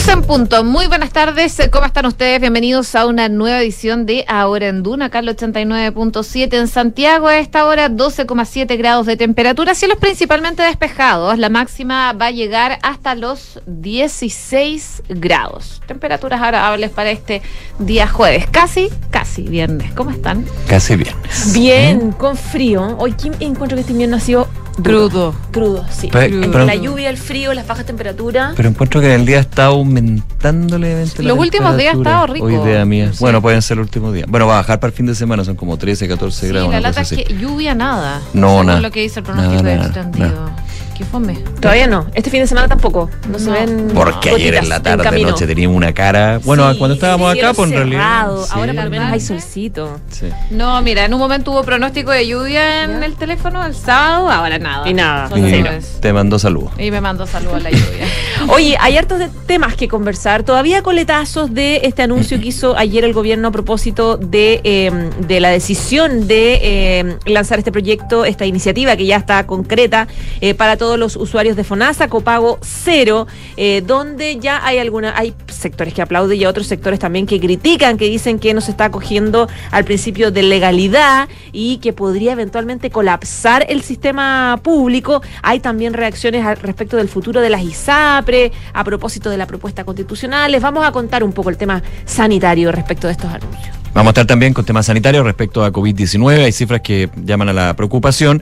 12 en punto. Muy buenas tardes. ¿Cómo están ustedes? Bienvenidos a una nueva edición de Ahora en Duna, Carlos 89.7 en Santiago. A esta hora 12,7 grados de temperatura. Cielos principalmente despejados. La máxima va a llegar hasta los 16 grados. Temperaturas agradables para este día jueves. Casi, casi viernes. ¿Cómo están? Casi viernes. Bien, con frío. Hoy encuentro que este invierno ha sido Crudo. Crudo, sí. Pero- Entre pero- la lluvia, el frío, las bajas temperaturas. Pero encuentro que en el día está aumentando levemente la Los últimos días ha estado rico. Hoy idea mía. Sí. Bueno, pueden ser el último día. Bueno, va a bajar para el fin de semana, son como 13, 14 Sí, grados. la lata es así. que lluvia nada. No, nada. lo que dice el pronóstico Nada, nada, extendido. Qué fome. Todavía no. Este fin de semana tampoco. No, se ven. Porque ayer en la tarde, camino. noche teníamos una cara. Bueno, Sí, cuando estábamos acá, pues en realidad. sí. Ahora por lo menos hay solcito. Sí. No, mira, en un momento hubo pronóstico de lluvia en Ya. el teléfono el sábado, ahora nada. Y nada. Y te mando saludos. Y me mandó saludos a la lluvia. Oye, hay hartos de temas que conversar. Todavía coletazos de este anuncio que hizo ayer el gobierno a propósito de, eh, de la decisión de eh, lanzar este proyecto, esta iniciativa que ya está concreta eh, para todos los usuarios de FONASA, copago cero, eh, donde ya hay alguna, hay sectores que aplauden y otros sectores también que critican, que dicen que no se está acogiendo al principio de legalidad y que podría eventualmente colapsar el sistema público. Hay también reacciones al respecto del futuro de las ISAPRE, a propósito de la propuesta constitucional. Les vamos a contar un poco el tema sanitario respecto de estos anuncios. Vamos a estar también con temas sanitarios respecto a COVID-19. Hay cifras que llaman a la preocupación.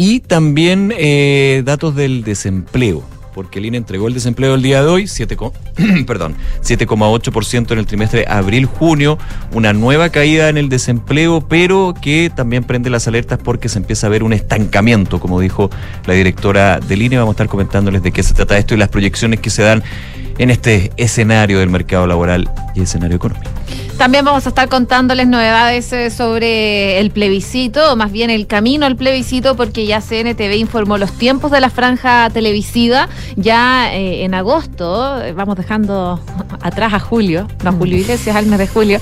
Y también eh, datos del desempleo. Porque el INE entregó el desempleo el día de hoy, 7, co- perdón, 7,8% en el trimestre abril-junio, una nueva caída en el desempleo, pero que también prende las alertas porque se empieza a ver un estancamiento, como dijo la directora del INE. Vamos a estar comentándoles de qué se trata esto y las proyecciones que se dan en este escenario del mercado laboral y escenario económico. También vamos a estar contándoles novedades eh, sobre el plebiscito, o más bien el camino al plebiscito, porque ya CNTV informó los tiempos de la franja televisiva. Ya eh, en agosto, eh, vamos dejando atrás a julio, no a Julio Iglesias, al mes de julio,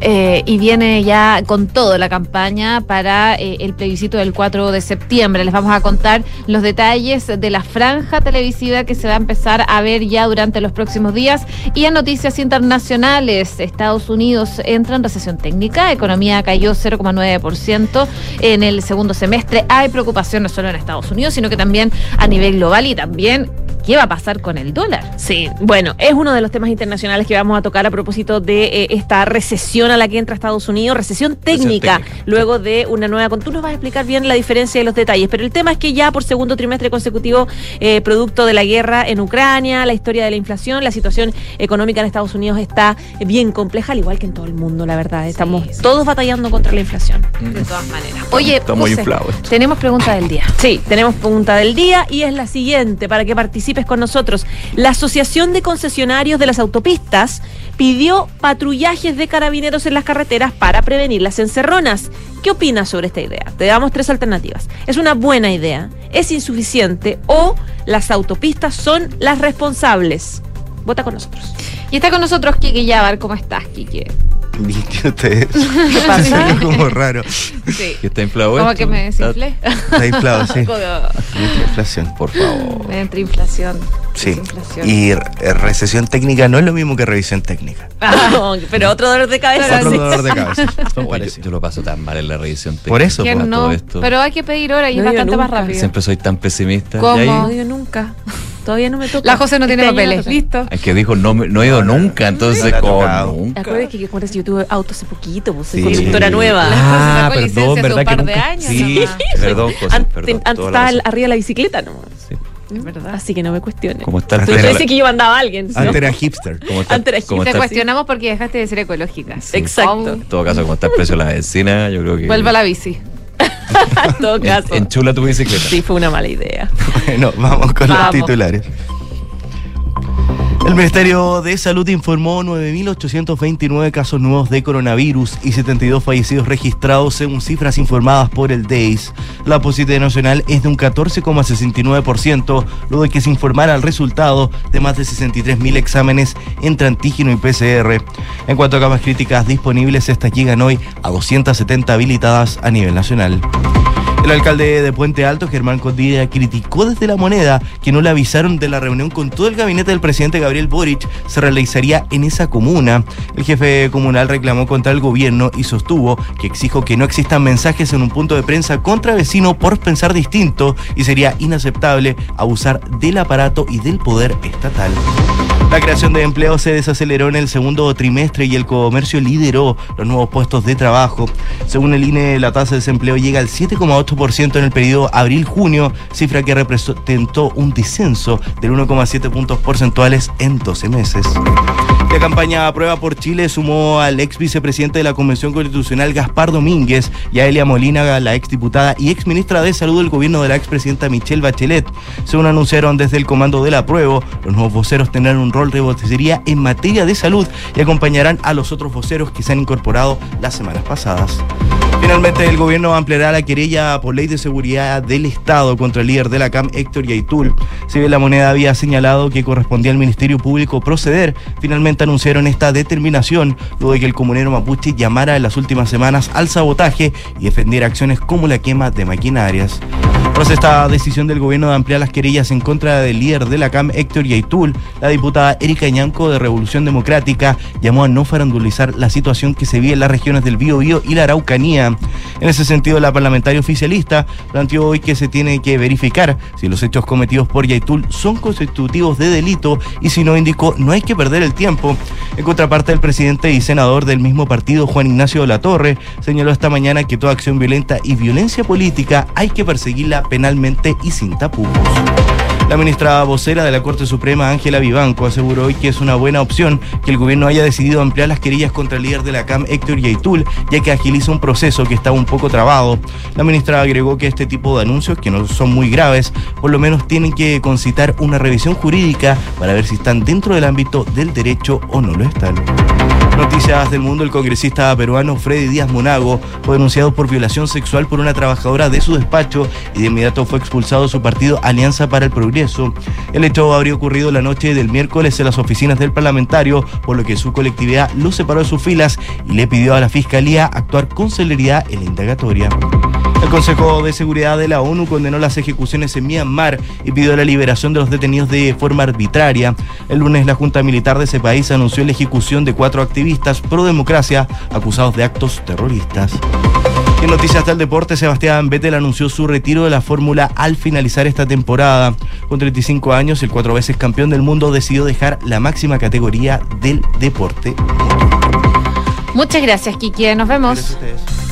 eh, y viene ya con todo la campaña para eh, el plebiscito del 4 de septiembre. Les vamos a contar los detalles de la franja televisiva que se va a empezar a ver ya durante los próximos días. Y en noticias internacionales, Estados Unidos entra en recesión técnica, economía cayó 0,9% en el segundo semestre. Hay preocupación no solo en Estados Unidos, sino que también a nivel global y también qué va a pasar con el dólar. Sí, bueno, es uno de los temas internacionales que vamos a tocar a propósito de eh, esta recesión a la que entra Estados Unidos, recesión técnica, técnica, luego de una nueva... con- Tú nos vas a explicar bien la diferencia y los detalles, pero el tema es que ya por segundo trimestre consecutivo, eh, producto de la guerra en Ucrania, la historia de la inflación, la situación económica en Estados Unidos está bien compleja, al igual que en todo el mundo, la verdad. Estamos sí. todos batallando contra la inflación. De todas maneras. Oye, Está muy José, tenemos pregunta del día. Sí, tenemos pregunta del día y es la siguiente para que con nosotros. La Asociación de Concesionarios de las Autopistas pidió patrullajes de carabineros en las carreteras para prevenir las encerronas. ¿Qué opinas sobre esta idea? Te damos tres alternativas. ¿Es una buena idea? ¿Es insuficiente? ¿O las autopistas son las responsables? Vota con nosotros. Y está con nosotros Kike Yabar. ¿Cómo estás, Kike? ¿Viste ustedes? ¿Qué pasa? Es como raro. Sí. ¿Que está inflado esto? que me desinflé. Está inflado, sí. Inflación. Por favor. Me entra inflación. Sí. Y recesión técnica no es lo mismo que revisión técnica. pero otro dolor de cabeza. Otro dolor de cabeza. Yo, lo paso tan mal en la revisión técnica. Por eso, ¿Quién por no? todo esto. Pero hay que pedir hora y No es bastante más rápido. Siempre soy tan pesimista. ¿Cómo? No digo nunca. Todavía no me toca. La José no tiene Este papeles. no. Listo. es que dijo, no, no he ido Nunca, entonces, no como tocado. nunca. Acuérdate que yo tuve auto hace poquito, pues soy Sí. conductora nueva. Ah, perdón, ¿verdad un que par de nunca? años Sí, nomás. perdón, José, Antes, perdón. antes estaba arriba de la bicicleta, ¿no? Sí. Es verdad. Así que no me cuestiones. Como Tú pensé que yo mandaba a alguien. ¿sí? Antes era hipster. la- como está- antes era como Te está- cuestionamos porque dejaste de ser ecológica. Sí. Exacto. En todo caso, como está el precio de la benzina, yo creo que. Vuelve a la bici. en todo En- caso. Enchula tu bicicleta. Sí, fue una mala idea. Bueno, vamos con Vamos. los titulares. El Ministerio de Salud informó 9.829 casos nuevos de coronavirus y 72 fallecidos registrados según cifras informadas por el DEIS. La positividad nacional es de un 14,69%, luego de que se informara el resultado de más de 63.000 exámenes entre antígeno y PCR. En cuanto a camas críticas disponibles, estas llegan hoy a 270 habilitadas a nivel nacional. El alcalde de Puente Alto, Germán Cordilla, criticó desde la moneda que no le avisaron de la reunión con todo el gabinete del presidente Gabriel Boric se realizaría en esa comuna. El jefe comunal reclamó contra el gobierno y sostuvo que exijo que no existan mensajes en un punto de prensa contra vecino por pensar distinto y sería inaceptable abusar del aparato y del poder estatal. La creación de empleo se desaceleró en el segundo trimestre y el comercio lideró los nuevos puestos de trabajo. Según el INE, la tasa de desempleo llega al 7,8% en el periodo abril-junio, cifra que representó un descenso del 1,7 puntos porcentuales en 12 meses. La campaña Prueba por Chile sumó al ex vicepresidente de la Convención Constitucional Gaspar Domínguez y a Elia Molina, la ex diputada y ex ministra de Salud del gobierno de la expresidenta Michelle Bachelet. Según anunciaron desde el comando de la prueba, los nuevos voceros tendrán un rol de vocería en materia de salud y acompañarán a los otros voceros que se han incorporado las semanas pasadas. Finalmente, el gobierno ampliará la querella por ley de seguridad del Estado contra el líder de la CAM, Héctor Yaitul. Si bien la moneda había señalado que correspondía al Ministerio Público proceder, finalmente anunciaron esta determinación luego de que el comunero mapuche llamara en las últimas semanas al sabotaje y defendiera acciones como la quema de maquinarias. Tras esta decisión del gobierno de ampliar las querellas en contra del líder de la CAM, Héctor Yaitul, la diputada Erika Ñanco de Revolución Democrática llamó a no farandulizar la situación que se vive en las regiones del Biobío y la Araucanía. En ese sentido, la parlamentaria oficialista planteó hoy que se tiene que verificar si los hechos cometidos por Yaitul son constitutivos de delito y si no indicó no hay que perder el tiempo. En contraparte, el presidente y senador del mismo partido, Juan Ignacio Torre, señaló esta mañana que toda acción violenta y violencia política hay que perseguirla penalmente y sin tapujos. La ministra vocera de la Corte Suprema, Ángela Vivanco, aseguró hoy que es una buena opción que el gobierno haya decidido ampliar las querellas contra el líder de la CAM, Héctor Yaitul, ya que agiliza un proceso que estaba un poco trabado. La ministra agregó que este tipo de anuncios, que no son muy graves, por lo menos tienen que concitar una revisión jurídica para ver si están dentro del ámbito del derecho o no lo están. Noticias del mundo, el congresista peruano Freddy Díaz Monago fue denunciado por violación sexual por una trabajadora de su despacho y de inmediato fue expulsado de su partido Alianza para el Progreso. El hecho habría ocurrido la noche del miércoles en las oficinas del parlamentario, por lo que su colectividad lo separó de sus filas y le pidió a la fiscalía actuar con celeridad en la indagatoria. El Consejo de Seguridad de la ONU condenó las ejecuciones en Myanmar y pidió la liberación de los detenidos de forma arbitraria. El lunes la Junta Militar de ese país anunció la ejecución de cuatro activistas pro democracia acusados de actos terroristas. En noticias del deporte, Sebastián Vettel anunció su retiro de la Fórmula al finalizar esta temporada. Con 35 años, el cuatro veces campeón del mundo decidió dejar la máxima categoría del deporte. Muchas gracias, Kiki. Nos vemos. Gracias a ustedes.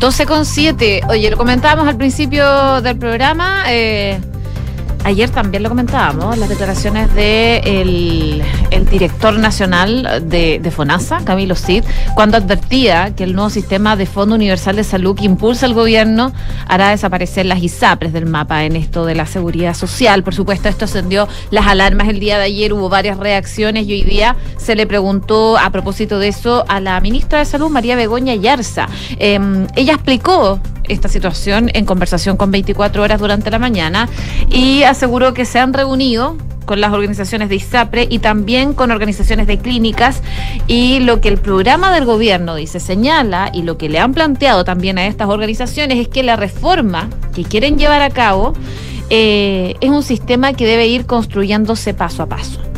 12 con 7. Oye, lo comentábamos al principio del programa. Eh, ayer también lo comentábamos, las declaraciones del de el director nacional de, de, FONASA, Camilo Cid, cuando advertía que el nuevo sistema de Fondo Universal de Salud que impulsa el gobierno hará desaparecer las ISAPRES del mapa en esto de la seguridad social. Por supuesto, esto encendió las alarmas el día de ayer, hubo varias reacciones y hoy día se le preguntó a propósito de eso a la ministra de Salud, María Begoña Yarza. Eh, ella explicó esta situación en conversación con 24 horas durante la mañana y aseguró que se han reunido con las organizaciones de ISAPRE y también con organizaciones de clínicas y lo que el programa del gobierno dice señala y lo que le han planteado también a estas organizaciones es que la reforma que quieren llevar a cabo eh, es un sistema que debe ir construyéndose paso a paso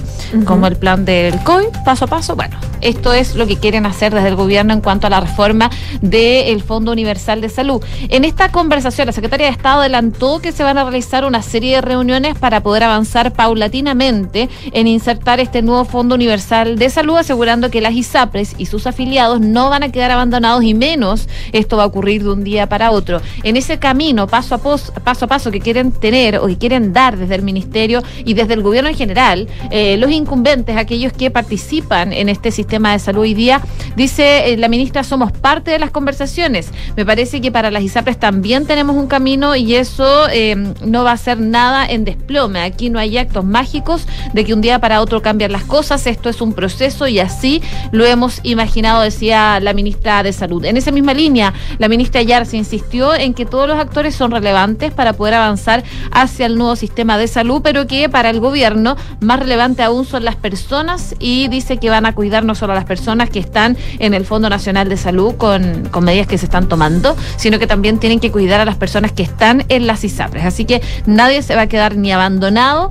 como el plan del COVID, paso a paso. Bueno, esto es lo que quieren hacer desde el gobierno en cuanto a la reforma del Fondo Universal de Salud. En esta conversación, la Secretaría de Estado adelantó que se van a realizar una serie de reuniones para poder avanzar paulatinamente en insertar este nuevo Fondo Universal de Salud, asegurando que las ISAPRES y sus afiliados no van a quedar abandonados y menos esto va a ocurrir de un día para otro. En ese camino, paso a paso, paso, a paso que quieren tener o que quieren dar desde el Ministerio y desde el gobierno en general, eh, los incumbentes, aquellos que participan en este sistema de salud hoy día, dice eh, la ministra, somos parte de las conversaciones. Me parece que para las ISAPRES también tenemos un camino y eso eh, no va a ser nada en desplome. Aquí no hay actos mágicos de que un día para otro cambian las cosas. Esto es un proceso y así lo hemos imaginado, decía la ministra de Salud. En esa misma línea, la ministra Yarse insistió en que todos los actores son relevantes para poder avanzar hacia el nuevo sistema de salud, pero que para el gobierno más relevante son las personas y dice que van a cuidar no solo a las personas que están en el Fondo Nacional de Salud con, con medidas que se están tomando, sino que también tienen que cuidar a las personas que están en las ISAPRES. Así que nadie se va a quedar ni abandonado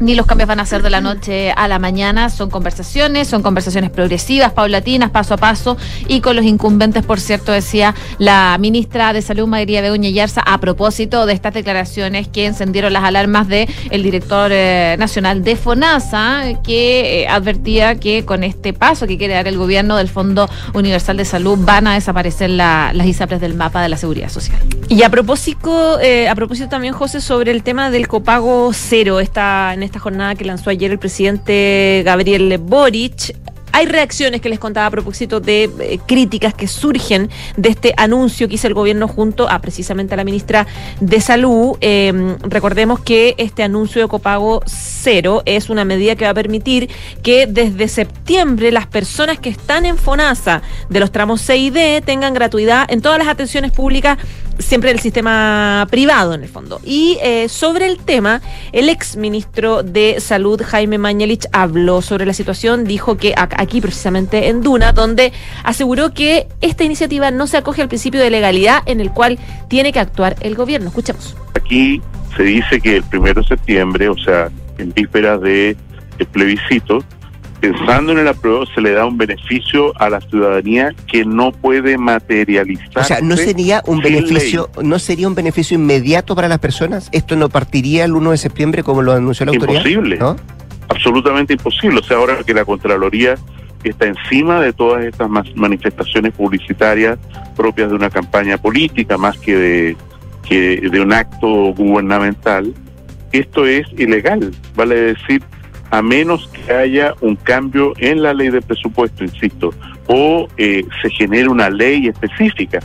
ni los cambios van a ser de la noche a la mañana, son conversaciones, son conversaciones progresivas, paulatinas, paso a paso, y con los incumbentes, por cierto, decía la ministra de Salud, María Begoña Yarza, a propósito de estas declaraciones que encendieron las alarmas de el director eh, nacional de FONASA, que eh, advertía que con este paso que quiere dar el gobierno del Fondo Universal de Salud van a desaparecer las ISAPRES del mapa de la seguridad social. Y a propósito, eh, a propósito también, José, sobre el tema del copago cero, esta, en esta jornada que lanzó ayer el presidente Gabriel Boric, hay reacciones que les contaba a propósito de eh, críticas que surgen de este anuncio que hizo el gobierno junto a precisamente a la ministra de Salud. Eh, recordemos que este anuncio de copago cero es una medida que va a permitir que desde septiembre las personas que están en FONASA de los tramos C y D tengan gratuidad en todas las atenciones públicas siempre del sistema privado en el fondo. Y eh, sobre el tema, el ex ministro de Salud, Jaime Mañalich, habló sobre la situación, dijo que aquí precisamente en Duna, donde aseguró que esta iniciativa no se acoge al principio de legalidad en el cual tiene que actuar el gobierno. Escuchemos. Aquí se dice que el primero de septiembre, o sea, en vísperas de el plebiscito, pensando en el apruebo, se le da un beneficio a la ciudadanía que no puede materializar. O sea, no sería un beneficio, no sería un beneficio inmediato para las personas. Esto no partiría el 1 de septiembre como lo anunció la autoridad. Imposible. ¿no? Absolutamente imposible. O sea, ahora que la Contraloría está encima de todas estas manifestaciones publicitarias propias de una campaña política más que de, que de un acto gubernamental, esto es ilegal. Vale decir, a menos que haya un cambio en la ley de presupuesto, insisto, o eh, se genere una ley específica.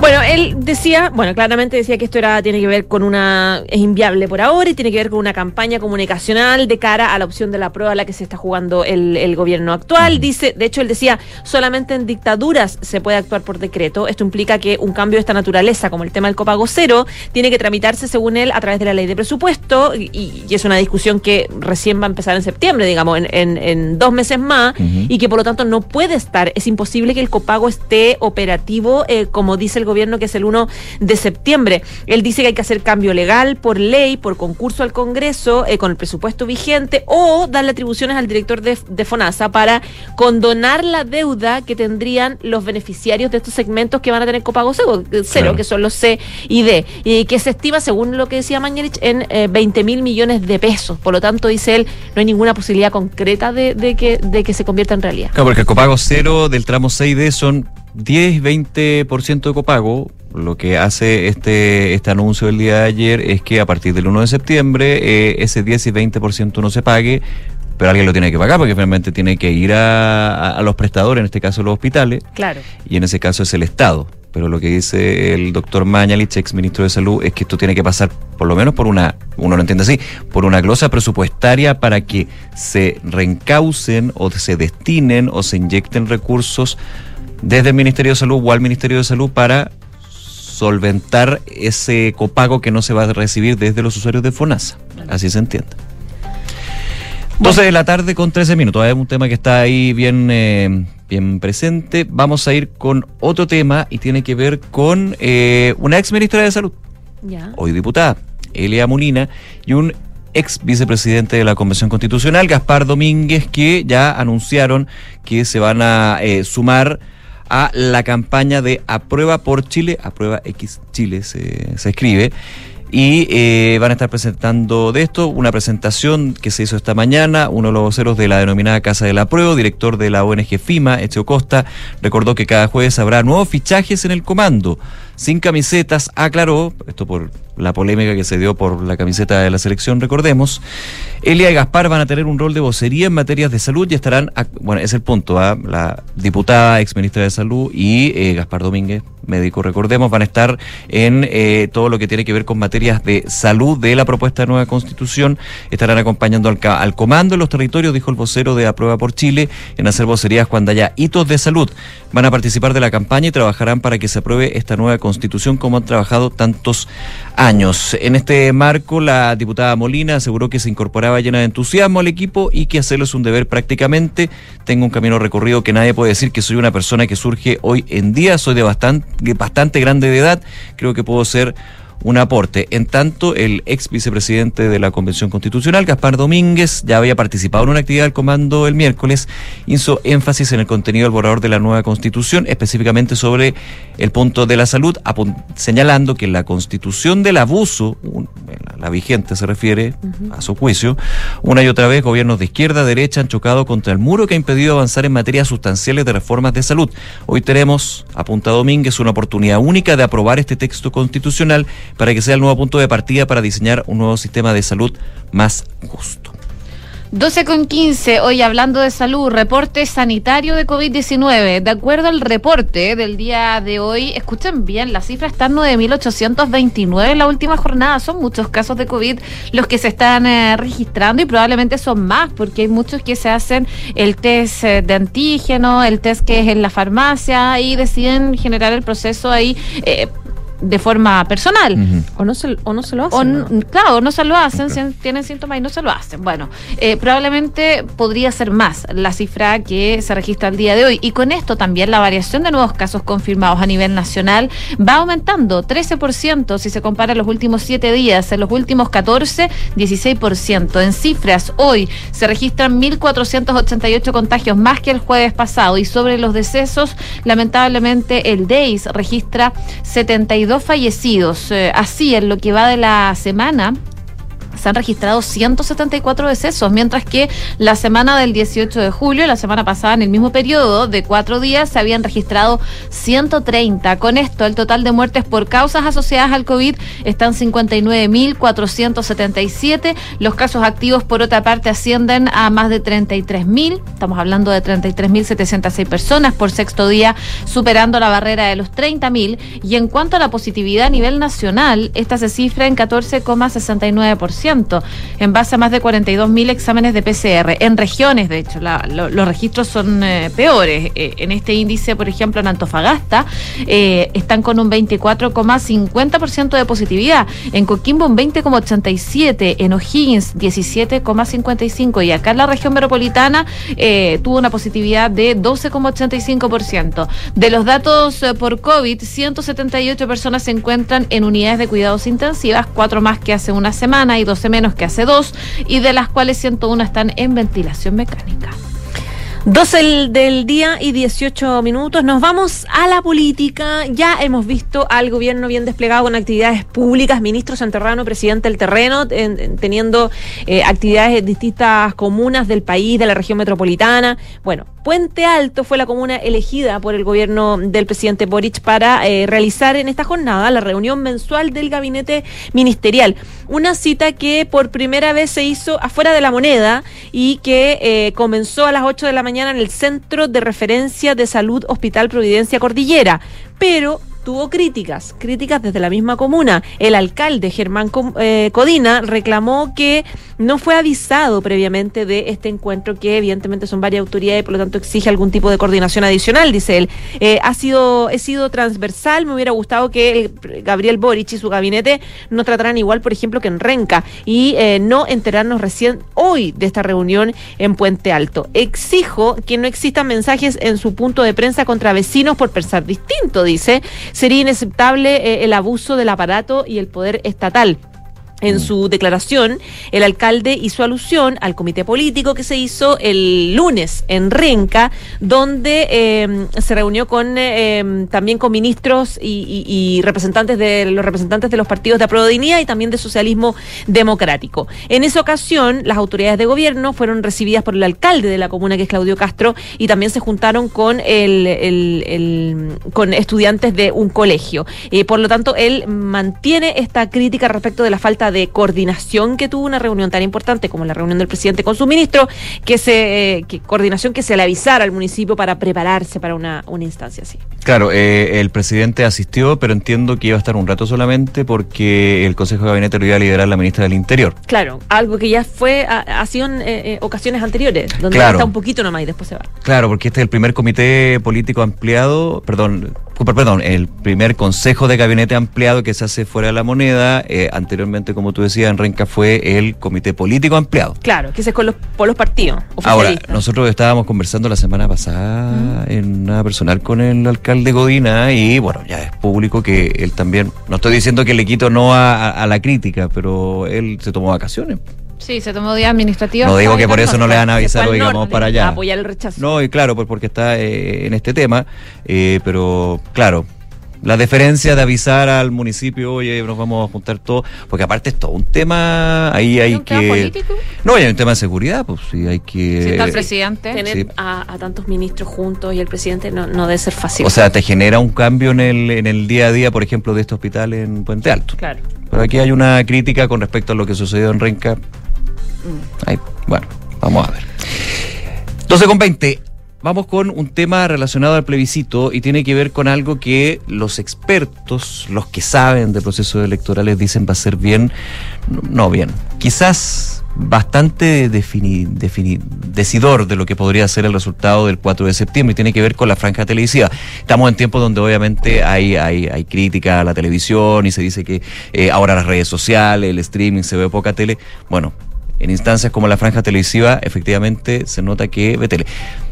Bueno, él decía, bueno, claramente decía que esto era tiene que ver con una es inviable por ahora y tiene que ver con una campaña comunicacional de cara a la opción de la prueba a la que se está jugando el, el gobierno actual. Dice, de hecho, él decía, solamente en dictaduras se puede actuar por decreto. Esto implica que un cambio de esta naturaleza, como el tema del copago cero, tiene que tramitarse, según él, a través de la ley de presupuesto y, y es una discusión que recién va a empezar en septiembre, digamos, en, en, en dos meses más y que por lo tanto no puede estar. Es imposible que el copago esté operativo, eh, como dice el gobierno que es el 1 de septiembre. Él dice que hay que hacer cambio legal por ley, por concurso al Congreso, eh, con el presupuesto vigente o darle atribuciones al director de, de, FONASA para condonar la deuda que tendrían los beneficiarios de estos segmentos que van a tener copago cero, cero claro. que son los C y D, y que se estima, según lo que decía Mañerich, en eh, 20 mil millones de pesos. Por lo tanto, dice él, no hay ninguna posibilidad concreta de, de, que, de que se convierta en realidad. Claro, porque el copago cero del tramo 6D son 10-20% de copago, lo que hace este, este anuncio del día de ayer es que a partir del 1 de septiembre eh, ese 10 y 20% no se pague, pero alguien lo tiene que pagar porque finalmente tiene que ir a, a, a, los prestadores, en este caso los hospitales. Claro. Y en ese caso es el Estado. Pero lo que dice el doctor Mañalich, ex ministro de Salud, es que esto tiene que pasar por lo menos por una, uno lo entiende así, por una glosa presupuestaria para que se reencaucen o se destinen o se inyecten recursos desde el Ministerio de Salud o al Ministerio de Salud para solventar ese copago que no se va a recibir desde los usuarios de FONASA. Así se entiende. 12 de la tarde con 13 minutos. Es un tema que está ahí bien, eh, bien presente. Vamos a ir con otro tema y tiene que ver con eh, una ex ministra de Salud, ya. hoy diputada, Elia Molina, y un ex vicepresidente de la Convención Constitucional, Gaspar Domínguez, que ya anunciaron que se van a eh, sumar a la campaña de Aprueba por Chile, Aprueba X Chile se, escribe, y eh, van a estar presentando de esto una presentación que se hizo esta mañana. Uno de los voceros de la denominada Casa de la Prueba, director de la ONG FIMA, Ezio Costa, recordó que cada jueves habrá nuevos fichajes en el comando. Sin camisetas, aclaró, esto por la polémica que se dio por la camiseta de la selección, recordemos. Elia y Gaspar van a tener un rol de vocería en materias de salud y estarán, bueno, es el punto, ¿ah? la diputada, ex ministra de Salud y eh, Gaspar Domínguez, médico, recordemos, van a estar en eh, todo lo que tiene que ver con materias de salud de la propuesta de nueva constitución. Estarán acompañando al, al comando en los territorios, dijo el vocero de Aprueba por Chile, en hacer vocerías cuando haya hitos de salud. Van a participar de la campaña y trabajarán para que se apruebe esta nueva constitución como han trabajado tantos años. En este marco, la diputada Molina aseguró que se incorporaba llena de entusiasmo al equipo y que hacerlo es un deber prácticamente. Tengo un camino recorrido que nadie puede decir que soy una persona que surge hoy en día. Soy de bastante, bastante grande de edad. Creo que puedo ser un aporte. En tanto, el ex vicepresidente de la Convención Constitucional, Gaspar Domínguez, ya había participado en una actividad del comando el miércoles, hizo énfasis en el contenido del borrador de la nueva Constitución, específicamente sobre el punto de la salud, señalando que la Constitución del abuso, la vigente se refiere a su juicio, una y otra vez gobiernos de izquierda, derecha han chocado contra el muro que ha impedido avanzar en materias sustanciales de reformas de salud. Hoy tenemos, apunta Domínguez, una oportunidad única de aprobar este texto constitucional para que sea el nuevo punto de partida para diseñar un nuevo sistema de salud más justo. 12 con 15, hoy hablando de salud, reporte sanitario de COVID-19. De acuerdo al reporte del día de hoy, escuchen bien, la cifra está en 9.829 en la última jornada. Son muchos casos de COVID los que se están eh, registrando y probablemente son más porque hay muchos que se hacen el test eh, de antígeno, el test que es en la farmacia y deciden generar el proceso ahí. Eh, de forma personal. o, no se, o no se lo hacen. Claro, no se lo hacen, tienen síntomas y no se lo hacen. Bueno, eh, probablemente podría ser más la cifra que se registra el día de hoy. Y con esto también la variación de nuevos casos confirmados a nivel nacional va aumentando 13% si se compara los últimos 7 días. En los últimos 14, 16%. En cifras, hoy se registran 1.488 contagios más que el jueves pasado. Y sobre los decesos, lamentablemente el DEIS registra 72 dos fallecidos. Eh, así, en lo que va de la semana, se han registrado 174 decesos, mientras que la semana del 18 de julio, la semana pasada, en el mismo periodo de cuatro días, se habían registrado 130. Con esto, el total de muertes por causas asociadas al COVID están 59.477. Los casos activos, por otra parte, ascienden a más de 33.000. Estamos hablando de 33.706 personas por sexto día, superando la barrera de los 30.000. Y en cuanto a la positividad a nivel nacional, esta se cifra en 14,69% en base a más de 42.000 exámenes de PCR. En regiones, de hecho, los registros son eh, peores. Eh, en este índice, por ejemplo, en Antofagasta, eh, están con un 24,50% de positividad. En Coquimbo, un 20,87%. En O'Higgins, 17,55%. Y acá en la región metropolitana, tuvo una positividad de 12,85%. De los datos por COVID, 178 personas se encuentran en unidades de cuidados intensivas, cuatro más que hace una semana y dos menos que hace dos, y de las cuales 101 están en ventilación mecánica. 12 del día y 18 minutos. Nos vamos a la política. Ya hemos visto al gobierno bien desplegado con actividades públicas, ministro Santerrano, presidente del terreno, teniendo eh, actividades en distintas comunas del país, de la región metropolitana. Bueno, Puente Alto fue la comuna elegida por el gobierno del presidente Boric para eh, realizar en esta jornada la reunión mensual del gabinete ministerial. Una cita que por primera vez se hizo afuera de la moneda y que eh, comenzó a las 8 de la mañana en el Centro de Referencia de Salud Hospital Providencia Cordillera. Pero tuvo críticas, críticas desde la misma comuna. El alcalde Germán eh, Codina reclamó que no fue avisado previamente de este encuentro, que evidentemente son varias autoridades y por lo tanto exige algún tipo de coordinación adicional, dice él. Eh, ha sido, he sido transversal, me hubiera gustado que Gabriel Boric y su gabinete no trataran igual, por ejemplo, que en Renca y eh, no enterarnos recién hoy de esta reunión en Puente Alto. Exijo que no existan mensajes en su punto de prensa contra vecinos por pensar distinto, dice sería inaceptable eh, el abuso del aparato y el poder estatal. En Mm. su declaración, el alcalde hizo alusión al comité político que se hizo el lunes en Renca, donde eh, se reunió con eh, también con ministros y, y- y representantes de los representantes de los partidos de Aprodinía y también de Socialismo Democrático. En esa ocasión, las autoridades de gobierno fueron recibidas por el alcalde de la comuna, que es Claudio Castro, y también se juntaron con el, el- el- con estudiantes de un colegio. Eh, por lo tanto, él mantiene esta crítica respecto de la falta de coordinación que tuvo una reunión tan importante como la reunión del presidente con su ministro, que se eh, que coordinación que se le avisara al municipio para prepararse para una, una instancia así. Claro, eh, el presidente asistió, pero entiendo que iba a estar un rato solamente porque el Consejo de Gabinete lo iba a liderar la ministra del Interior. Claro, algo que ya fue, ha, sido en eh, ocasiones anteriores, donde Claro. está un poquito nomás y después se va. Claro, porque este es el primer comité político ampliado, perdón, perdón, el primer consejo de gabinete ampliado que se hace fuera de la moneda. Eh, anteriormente, como tú decías, en Renca fue el comité político ampliado. Claro, que ese es con los, por los partidos Ahora, nosotros estábamos conversando la semana pasada en nada personal con el alcalde Godina y bueno, ya es público que él también, no estoy diciendo que le quito no a, a- a la crítica, pero él se tomó vacaciones. Sí, se tomó días administrativos. No digo que por eso no le van a avisar, norte vamos para allá. Apoyar el rechazo. No, y claro, pues porque está eh, en este tema, eh, pero claro, la deferencia de avisar al municipio, oye, nos vamos a juntar todos, porque aparte es todo un tema, ahí hay un tema que... político? No, hay un tema de seguridad, pues sí, hay que... Si está el presidente. Tener Sí. a, a tantos ministros juntos y el presidente no, no debe ser fácil. O sea, te genera un cambio en el, en el día a día, por ejemplo, de este hospital en Puente Alto. claro. Pero aquí hay una crítica con respecto a lo que sucedió en Renca. Bueno, vamos a ver. 12 con 20. Vamos con un tema relacionado al plebiscito y tiene que ver con algo que los expertos, los que saben de procesos electorales, dicen va a ser bien, no, bien, quizás bastante defini- decidor de lo que podría ser el resultado del 4 de septiembre y tiene que ver con la franja televisiva. Estamos en tiempos donde obviamente hay, hay, hay crítica a la televisión y se dice que eh, ahora las redes sociales, el streaming, se ve poca tele. Bueno, en instancias como la franja televisiva, efectivamente se nota que ve tele.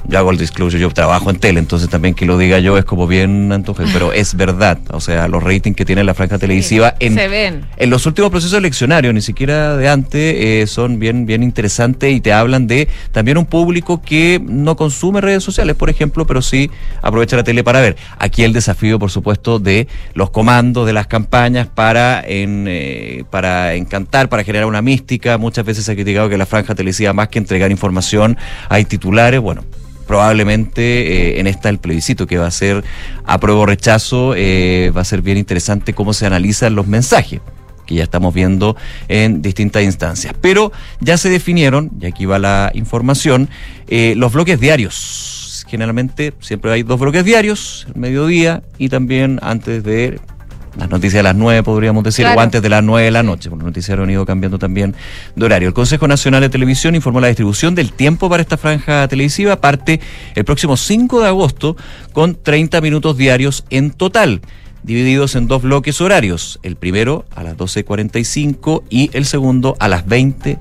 Yo hago el disclosure, yo trabajo en tele, entonces también que lo diga yo es como bien antoje, pero es verdad. O sea, los ratings que tiene la franja televisiva en, Se ven. en los últimos procesos eleccionarios, ni siquiera de antes, eh, son bien, bien interesantes y te hablan de también un público que no consume redes sociales, por ejemplo, pero sí aprovecha la tele para ver. Aquí el desafío, por supuesto, de los comandos, de las campañas para, en, eh, para encantar, para generar una mística. Muchas veces criticado que la franja televisiva, más que entregar información, hay titulares. Bueno, probablemente eh, en esta el plebiscito que va a ser apruebo o rechazo, eh, va a ser bien interesante cómo se analizan los mensajes que ya estamos viendo en distintas instancias. Pero ya se definieron, y aquí va la información, eh, los bloques diarios. Generalmente siempre hay dos bloques diarios, el mediodía y también antes de las noticias de las 9, podríamos decir, Claro. o antes de las 9 de la noche, porque los noticiarios han ido cambiando también de horario. El Consejo Nacional de Televisión informó la distribución del tiempo para esta franja televisiva. Parte el próximo 5 de agosto con 30 minutos diarios en total divididos en dos bloques horarios. El primero a las 12.45 y el segundo a las 20.45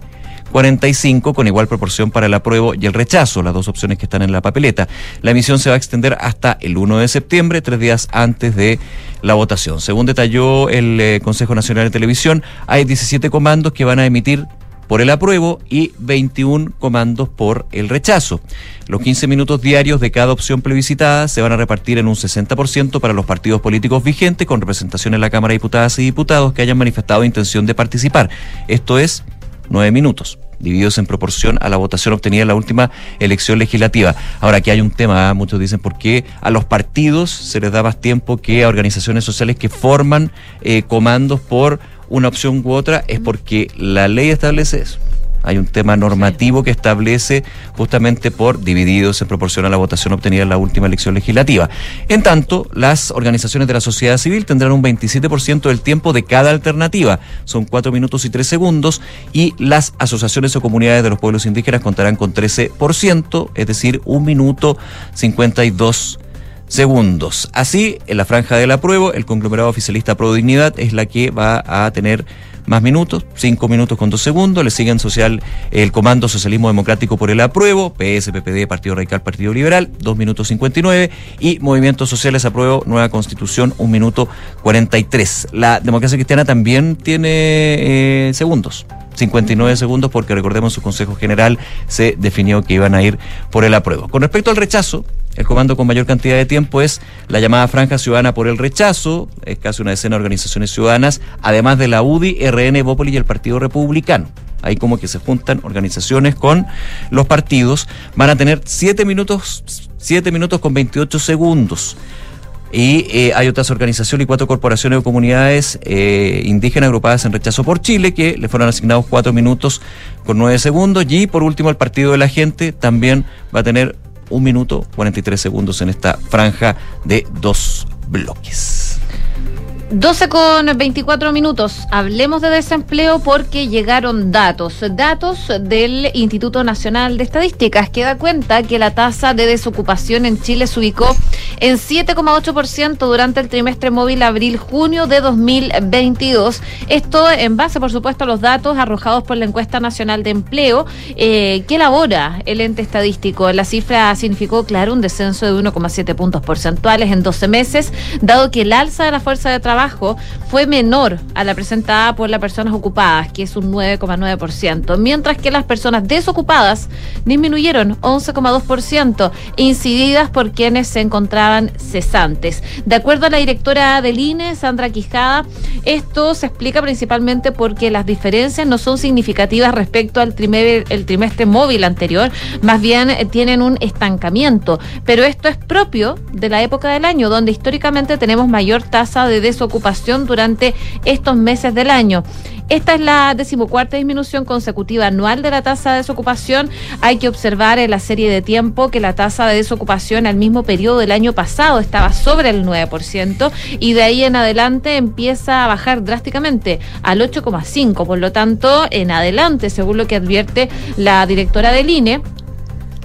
con igual proporción para el apruebo y el rechazo, las dos opciones que están en la papeleta. La emisión se va a extender hasta el 1 de septiembre, tres días antes de la votación. Según detalló el eh, Consejo Nacional de Televisión, hay 17 comandos que van a emitir por el apruebo y 21 comandos por el rechazo. Los 15 minutos diarios de cada opción plebiscitada se van a repartir en un 60% para los partidos políticos vigentes con representación en la Cámara de Diputadas y Diputados que hayan manifestado intención de participar. Esto es 9 minutos divididos en proporción a la votación obtenida en la última elección legislativa. Ahora, aquí hay un tema, ¿eh? muchos dicen, ¿por qué a los partidos se les da más tiempo que a organizaciones sociales que forman eh, comandos por una opción u otra? Es porque la ley establece eso. Hay un tema normativo que establece justamente por divididos en proporción a la votación obtenida en la última elección legislativa. En tanto, las organizaciones de la sociedad civil tendrán un 27% del tiempo de cada alternativa. Son 4 minutos y 3 segundos. Y las asociaciones o comunidades de los pueblos indígenas contarán con 13%, es decir, 1 minuto 52 segundos. Así, en la franja del apruebo, el conglomerado oficialista Pro Dignidad es la que va a tener más minutos, 5 minutos con 2 segundos. Le siguen social, el Comando Socialismo Democrático por el Apruebo, PS, PPD, Partido Radical, Partido Liberal, 2 minutos 59. Y Movimientos Sociales Apruebo, Nueva Constitución, 1 minuto 43. La democracia cristiana también tiene eh, segundos. 59 segundos porque recordemos su Consejo General se definió que iban a ir por el apruebo. Con respecto al rechazo, el comando con mayor cantidad de tiempo es la llamada Franja Ciudadana por el Rechazo, es casi una decena de organizaciones ciudadanas, además de la UDI, RN, Bópoli y el Partido Republicano. Ahí como que se juntan organizaciones con los partidos. Van a tener 7 minutos, 7 minutos con 28 segundos. Y eh, hay otras organizaciones y cuatro corporaciones o comunidades eh, indígenas agrupadas en rechazo por Chile que le fueron asignados cuatro minutos con nueve segundos. Y por último, el Partido de la Gente también va a tener un minuto 43 segundos en esta franja de dos bloques. 12 con 24 minutos. Hablemos de desempleo porque llegaron datos. Datos del Instituto Nacional de Estadísticas que da cuenta que la tasa de desocupación en Chile se ubicó en 7,8% durante el trimestre móvil abril-junio de 2022. Esto en base, por supuesto, a los datos arrojados por la encuesta nacional de empleo eh, que elabora el ente estadístico. La cifra significó, claro, un descenso de 1,7 puntos porcentuales en 12 meses, dado que el alza de la fuerza de trabajo fue menor a la presentada por las personas ocupadas, que es un 9,9%, mientras que las personas desocupadas disminuyeron 11,2%, incididas por quienes se encontraban cesantes. De acuerdo a la directora del INE, Sandra Quijada, esto se explica principalmente porque las diferencias no son significativas respecto al trimestre, móvil anterior, más bien eh, tienen un estancamiento, pero esto es propio de la época del año, donde históricamente tenemos mayor tasa de desocupación ocupación durante estos meses del año. Esta es la decimocuarta disminución consecutiva anual de la tasa de desocupación. Hay que observar en la serie de tiempo que la tasa de desocupación al mismo periodo del año pasado estaba sobre el 9% y de ahí en adelante empieza a bajar drásticamente al 8,5%. Por lo tanto, en adelante, según lo que advierte la directora del INE,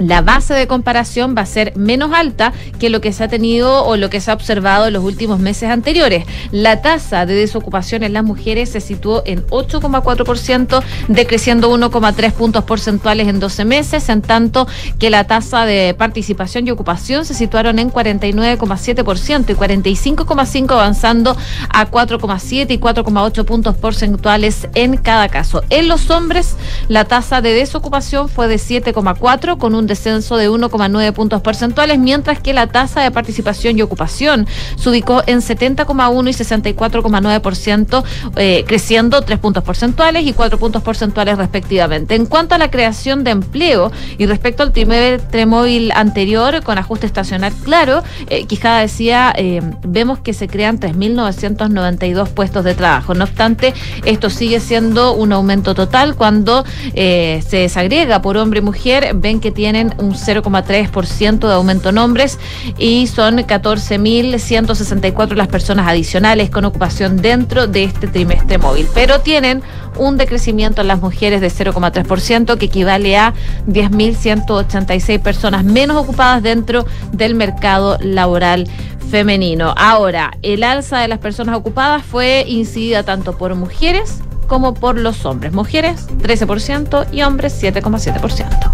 la base de comparación va a ser menos alta que lo que se ha tenido o lo que se ha observado en los últimos meses anteriores. La tasa de desocupación en las mujeres se situó en 8,4%, decreciendo 1,3 puntos porcentuales en 12 meses, en tanto que la tasa de participación y ocupación se situaron en 49,7% y 45,5% avanzando a 4,7 y 4,8 puntos porcentuales en cada caso. En los hombres, la tasa de desocupación fue de 7,4 con un descenso de 1,9 puntos porcentuales, mientras que la tasa de participación y ocupación se ubicó en 70,1 y 64,9%, eh, creciendo 3 puntos porcentuales y 4 puntos porcentuales respectivamente. En cuanto a la creación de empleo y respecto al trimestre móvil anterior, con ajuste estacional claro, eh, Quijada decía, eh, vemos que se crean 3.992 puestos de trabajo. No obstante, esto sigue siendo un aumento total cuando eh, se desagrega por hombre y mujer, ven que tiene un 0,3% de aumento en hombres y son 14.164 las personas adicionales con ocupación dentro de este trimestre móvil. Pero tienen un decrecimiento en las mujeres de 0,3% que equivale a 10.186 personas menos ocupadas dentro del mercado laboral femenino. Ahora, el alza de las personas ocupadas fue incidida tanto por mujeres como por los hombres. Mujeres 13% y hombres 7,7%.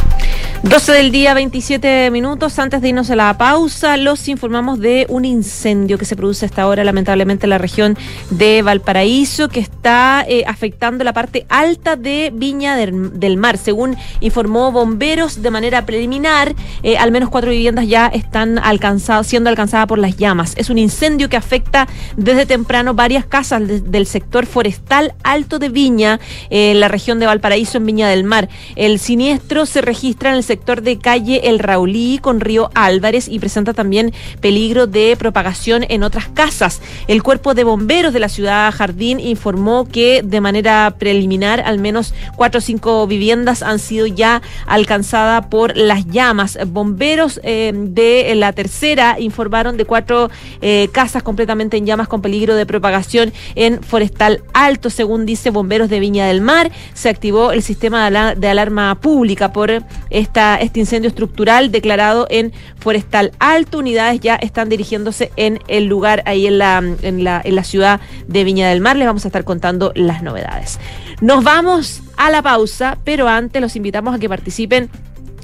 12 del día, 27 minutos. Antes de irnos a la pausa, los informamos de un incendio que se produce a esta hora, lamentablemente, en la región de Valparaíso, que está eh, afectando la parte alta de Viña del, Mar. Según informó Bomberos de manera preliminar, eh, al menos cuatro viviendas ya están siendo alcanzadas por las llamas. Es un incendio que afecta desde temprano varias casas del sector forestal alto de Viña, eh, en la región de Valparaíso, en Viña del Mar. El siniestro se registra en el sector de calle El Raulí con Río Álvarez y presenta también peligro de propagación en otras casas. El cuerpo de bomberos de la ciudad Jardín informó que de manera preliminar al menos cuatro o cinco viviendas han sido ya alcanzadas por las llamas. Bomberos eh, de la tercera informaron de cuatro eh, casas completamente en llamas con peligro de propagación en Forestal Alto, según dice Bomberos de Viña del Mar. Se activó el sistema de, alarma pública por este este incendio estructural declarado en Forestal Alto. Unidades ya están dirigiéndose en el lugar ahí en la, en la, en la ciudad de Viña del Mar. Les vamos a estar contando las novedades. Nos vamos a la pausa, pero antes los invitamos a que participen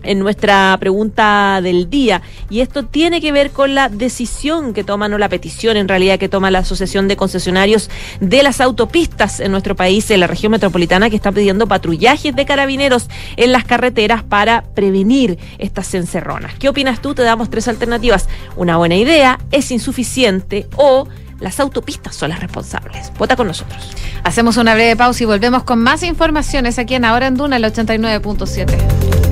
en nuestra pregunta del día. Y esto tiene que ver con la decisión que toman o la petición en realidad que toma la Asociación de Concesionarios de las Autopistas en nuestro país, en la región metropolitana, que está pidiendo patrullajes de carabineros en las carreteras para prevenir estas encerronas. ¿Qué opinas tú? Te damos tres alternativas. Una buena idea, es insuficiente o las autopistas son las responsables. Vota con nosotros. Hacemos una breve pausa y volvemos con más informaciones aquí en Ahora en Duna, el 89.7.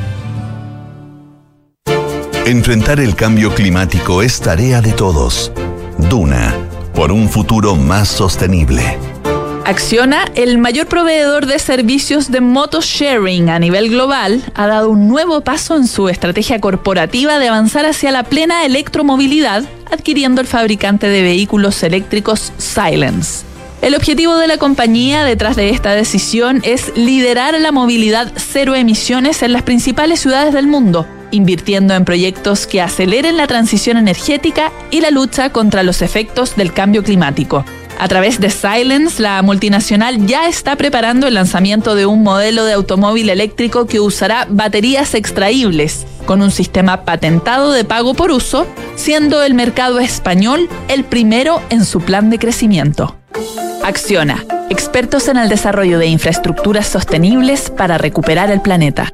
Enfrentar el cambio climático es tarea de todos. Duna, por un futuro más sostenible. Acciona, el mayor proveedor de servicios de moto sharing a nivel global, ha dado un nuevo paso en su estrategia corporativa de avanzar hacia la plena electromovilidad, adquiriendo el fabricante de vehículos eléctricos Silence. El objetivo de la compañía detrás de esta decisión es liderar la movilidad cero emisiones en las principales ciudades del mundo, invirtiendo en proyectos que aceleren la transición energética y la lucha contra los efectos del cambio climático. A través de Silence, la multinacional ya está preparando el lanzamiento de un modelo de automóvil eléctrico que usará baterías extraíbles, con un sistema patentado de pago por uso, siendo el mercado español el primero en su plan de crecimiento. Acciona, expertos en el desarrollo de infraestructuras sostenibles para recuperar el planeta.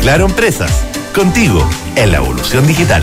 Claro Empresas, contigo en la evolución digital.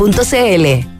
www.exacon.cl.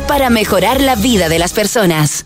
para mejorar la vida de las personas.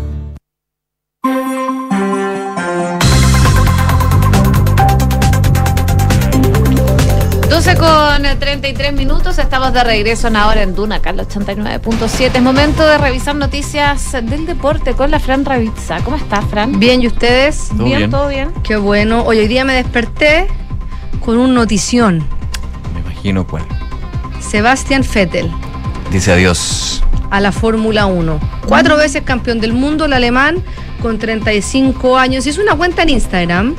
33 minutos, estamos de regreso en ahora en Duna, Carlos 89.7. Es momento de revisar noticias del deporte con la Fran Ravizza. ¿Cómo está, Fran? Bien, ¿y ustedes? Todo bien. ¿Todo bien? Qué bueno. Hoy, hoy día me desperté con un notición. Me imagino cuál. Sebastián Vettel Dice adiós. a la Fórmula 1. Cuatro veces campeón del mundo, el alemán, con 35 años. Hizo una cuenta en Instagram.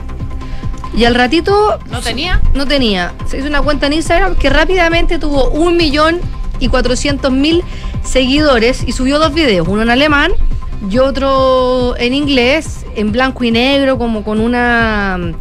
Y al ratito ¿No tenía? no tenía. Se hizo una cuenta en Instagram que rápidamente tuvo un millón y cuatrocientos mil seguidores y subió dos videos, uno en alemán y otro en inglés, en blanco y negro, como con una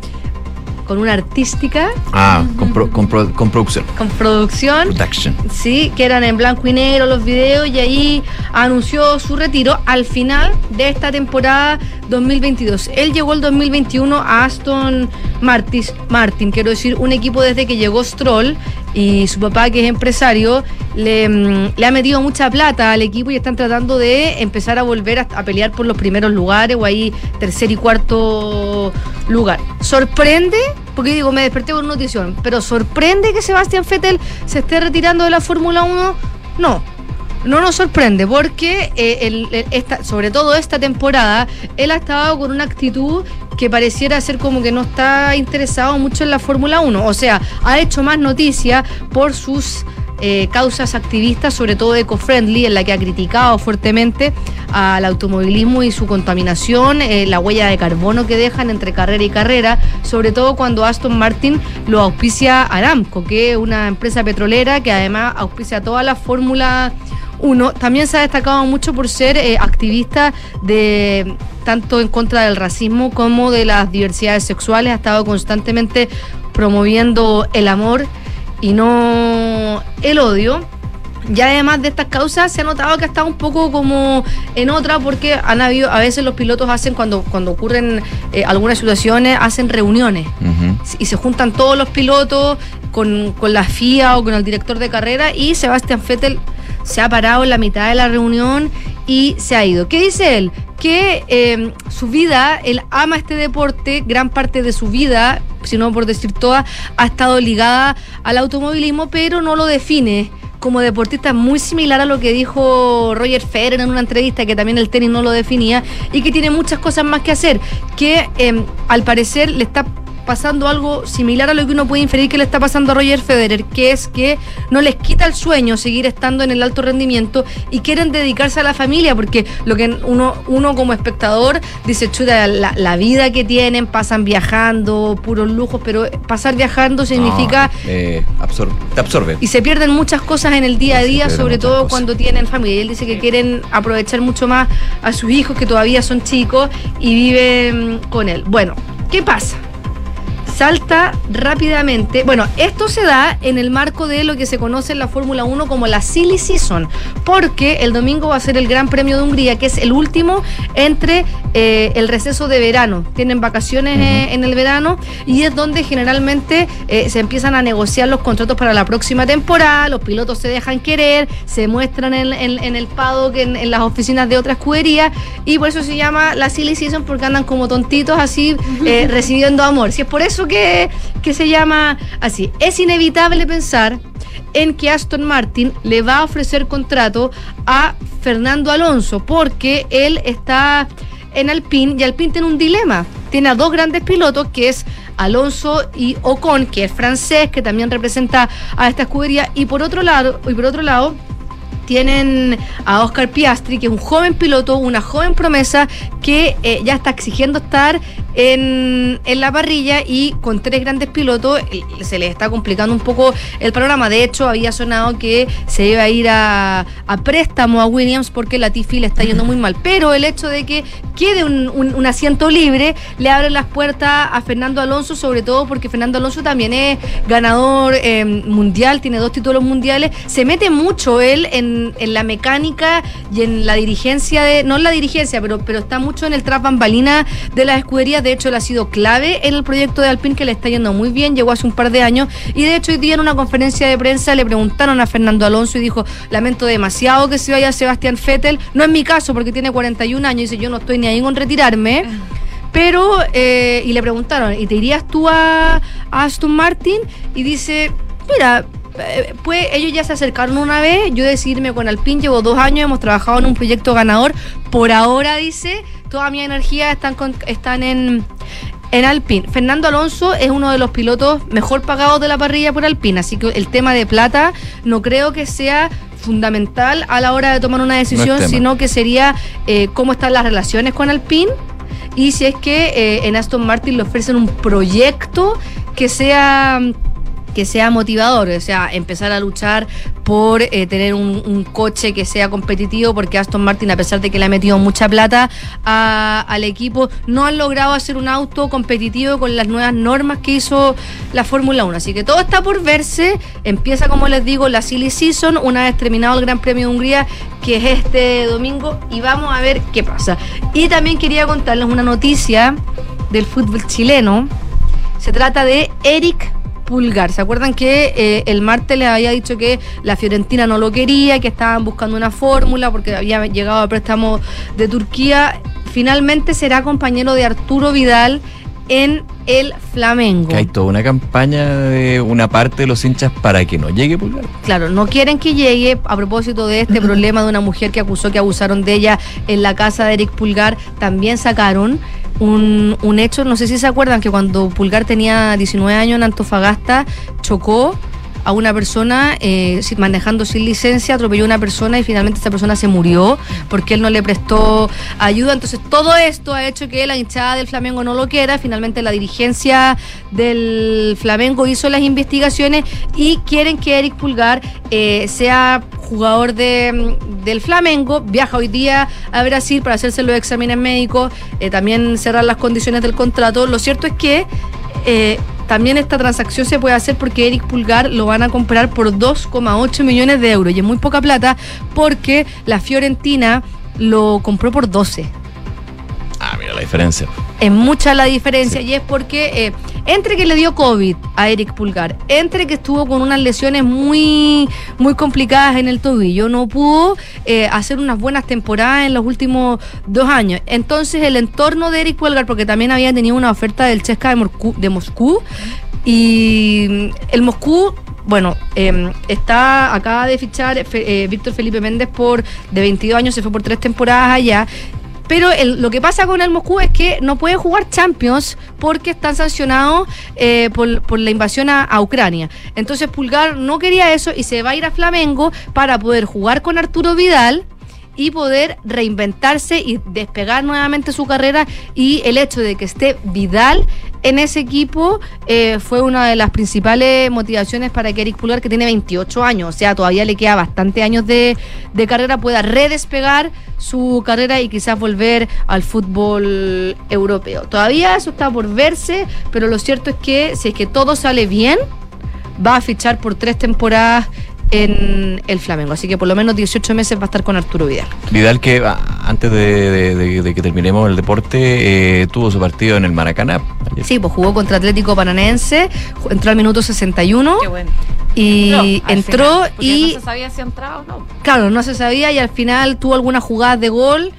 con una artística, Ah, con, pro- con pro- con producción. con producción. Production. Sí, que eran en blanco y negro los videos y ahí anunció su retiro al final de esta temporada 2022. Él llegó el 2021 a Aston Martin, Martin, quiero decir, un equipo desde que llegó Stroll y su papá que es empresario le, mm, le ha metido mucha plata al equipo y están tratando de empezar a volver a, pelear por los primeros lugares o ahí tercer y cuarto lugar. Sorprende, porque digo, me desperté con notición, pero sorprende que Sebastián Vettel se esté retirando de la Fórmula 1. No, no nos sorprende porque eh, el- esta, sobre todo esta temporada él ha estado con una actitud que pareciera ser como que no está interesado mucho en la Fórmula 1. O sea, ha hecho más noticia por sus eh, causas activistas, sobre todo eco-friendly, en la que ha criticado fuertemente al automovilismo y su contaminación, eh, la huella de carbono que dejan entre carrera y carrera, sobre todo cuando Aston Martin lo auspicia Aramco, que es una empresa petrolera que además auspicia toda la Fórmula 1. También se ha destacado mucho por ser eh, activista de tanto en contra del racismo como de las diversidades sexuales, ha estado constantemente promoviendo el amor y no el odio. Y además de estas causas se ha notado que ha estado un poco como en otra porque han habido, a veces los pilotos hacen cuando, cuando ocurren eh, algunas situaciones, hacen reuniones y se juntan todos los pilotos con, con la FIA o con el director de carrera y Sebastián Vettel se ha parado en la mitad de la reunión y se ha ido. ¿Qué dice él? Que eh, su vida, él ama este deporte, gran parte de su vida, si no por decir toda, ha estado ligada al automovilismo, pero no lo define como deportista muy similar a lo que dijo Roger Federer en una entrevista que también el tenis no lo definía y que tiene muchas cosas más que hacer que eh, al parecer le está pasando algo similar a lo que uno puede inferir que le está pasando a Roger Federer, que es que no les quita el sueño seguir estando en el alto rendimiento y quieren dedicarse a la familia, porque lo que uno, uno como espectador dice, chuta, la, la vida que tienen, pasan viajando, puros lujos, pero pasar viajando significa No, eh, absor- te absorbe. y se pierden muchas cosas en el día a día, sobre todo cosas. cuando tienen familia. Y él dice que quieren aprovechar mucho más a sus hijos que todavía son chicos y viven con él. Bueno, ¿qué pasa? Salta rápidamente. Bueno, esto se da en el marco de lo que se conoce en la Fórmula 1 como la Silly Season, porque el domingo va a ser el Gran Premio de Hungría, que es el último entre eh, el receso de verano. Tienen vacaciones eh, en el verano y es donde generalmente eh, se empiezan a negociar los contratos para la próxima temporada, los pilotos se dejan querer, se muestran en, en- en el paddock, en, en las oficinas de otras escuderías y por eso se llama la Silly Season porque andan como tontitos así eh, recibiendo amor. Si es por eso que, que se llama así. Es inevitable pensar en que Aston Martin le va a ofrecer contrato a Fernando Alonso porque él está en Alpine y Alpine tiene un dilema. Tiene a dos grandes pilotos que es Alonso y Ocon, que es francés, que también representa a esta escudería y por otro lado, y por otro lado tienen a Oscar Piastri, que es un joven piloto, una joven promesa que eh, ya está exigiendo estar en, en la parrilla y con tres grandes pilotos se les está complicando un poco el panorama. De hecho, había sonado que se iba a ir a, préstamo a Williams porque la Tiffy le está yendo muy mal. Pero el hecho de que quede un, un- un asiento libre le abre las puertas a Fernando Alonso, sobre todo porque Fernando Alonso también es ganador eh, mundial, tiene dos títulos mundiales. Se mete mucho él en, en la mecánica y en la dirigencia de, no en la dirigencia, pero, pero está mucho en el tras bambalina de las escuderías. De hecho, él ha sido clave en el proyecto de Alpine que le está yendo muy bien. Llegó hace un par de años y de hecho hoy día en una conferencia de prensa le preguntaron a Fernando Alonso y dijo, lamento demasiado que se vaya Sebastián Vettel. No es mi caso porque tiene 41 años y dice, yo no estoy ni ahí con retirarme. Pero, eh, y le preguntaron, ¿y te irías tú a, a Aston Martin? Y dice, Mira, pues ellos ya se acercaron una vez, yo decidí irme con Alpine, llevo dos años, hemos trabajado en un proyecto ganador, por ahora dice, toda mi energía están, con- están en, en Alpine. Fernando Alonso es uno de los pilotos mejor pagados de la parrilla por Alpine, así que el tema de plata no creo que sea fundamental a la hora de tomar una decisión, sino que sería eh, cómo están las relaciones con Alpine. Y si es que eh, en Aston Martin le ofrecen un proyecto que sea que sea motivador, o sea, empezar a luchar por eh, tener un, coche que sea competitivo, porque Aston Martin, a pesar de que le ha metido mucha plata al equipo, no han logrado hacer un auto competitivo con las nuevas normas que hizo la Fórmula 1. Así que todo está por verse. Empieza, como les digo, la Silly Season, una vez terminado el Gran Premio de Hungría, que es este domingo, y vamos a ver qué pasa. Y también quería contarles una noticia del fútbol chileno. Se trata de Eric Pulgar. ¿Se acuerdan que eh, el martes les había dicho que la Fiorentina no lo quería, que estaban buscando una fórmula porque había llegado a préstamo de Turquía? Finalmente será compañero de Arturo Vidal en el Flamengo. Que hay toda una campaña de una parte de los hinchas para que no llegue Pulgar. Claro, no quieren que llegue a propósito de este problema de una mujer que acusó que abusaron de ella en la casa de Eric Pulgar. También sacaron un, un hecho, no sé si se acuerdan, que cuando Pulgar tenía 19 años en Antofagasta, chocó a una persona eh, manejando sin licencia, atropelló a una persona y finalmente esta persona se murió porque él no le prestó ayuda. Entonces todo esto ha hecho que la hinchada del Flamengo no lo quiera. Finalmente la dirigencia del Flamengo hizo las investigaciones y quieren que Eric Pulgar eh, sea jugador de, mm, del Flamengo, viaja hoy día a Brasil para hacerse los exámenes médicos, eh, también cerrar las condiciones del contrato. Lo cierto es que eh, también esta transacción se puede hacer porque Eric Pulgar lo van a comprar por 2,8 millones de euros y es muy poca plata porque la Fiorentina lo compró por 12. Ah, mira la diferencia. Es mucha la diferencia y es porque eh, entre que le dio COVID a Eric Pulgar, entre que estuvo con unas lesiones muy, muy complicadas en el tobillo, no pudo eh, hacer unas buenas temporadas en los últimos dos años. Entonces el entorno de Eric Pulgar, porque también había tenido una oferta del Chesca de, Moscú, y mm, el Moscú bueno, eh, está acaba de fichar eh, Víctor Felipe Méndez por de 22 años, se fue por tres temporadas allá. Pero lo que pasa con el Moscú es que no puede jugar Champions porque están sancionados eh, por, por la invasión a Ucrania. Entonces Pulgar no quería eso y se va a ir a Flamengo para poder jugar con Arturo Vidal y poder reinventarse y despegar nuevamente su carrera y el hecho de que esté Vidal en ese equipo eh, fue una de las principales motivaciones para que Eric Pulgar, que tiene 28 años, o sea, todavía le queda bastante años de, de carrera, pueda redespegar su carrera y quizás volver al fútbol europeo. Todavía eso está por verse, pero lo cierto es que si es que todo sale bien, va a fichar por tres temporadas en el Flamengo. Así que por lo menos 18 meses va a estar con Arturo Vidal. Vidal que ah, antes de, de- de- de que terminemos el deporte eh, tuvo su partido en el Maracaná. ayer. Sí, pues jugó contra Atlético Paranaense, entró al minuto 61 Qué bueno. y entró final, y No se sabía si entraba o no. claro, no se sabía y al final tuvo algunas jugadas de gol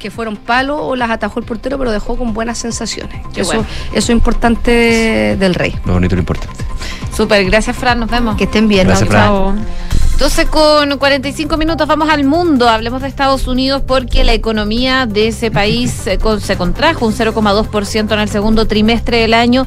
que fueron palo o las atajó el portero, pero dejó con buenas sensaciones. Qué eso, bueno. eso es importante del Rey. Lo bonito y lo importante. Súper, gracias Fran, nos vemos. Que estén bien. Gracias. Fran. Chao. 12 con 45 minutos, vamos al mundo. Hablemos de Estados Unidos porque la economía de ese país se, con- se contrajo un 0,2% en el segundo trimestre del año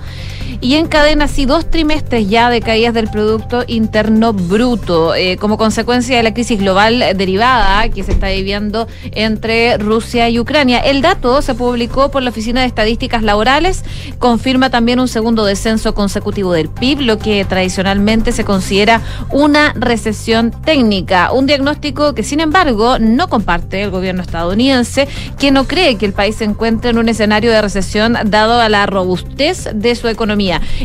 y encadena así dos trimestres ya de caídas del Producto Interno Bruto eh, como consecuencia de la crisis global derivada que se está viviendo entre Rusia y Ucrania. El dato se publicó por la Oficina de Estadísticas Laborales, confirma también un segundo descenso consecutivo del PIB, lo que tradicionalmente se considera una recesión técnica, un diagnóstico que sin embargo no comparte el gobierno estadounidense, que no cree que el país se encuentre en un escenario de recesión dado a la robustez de su economía.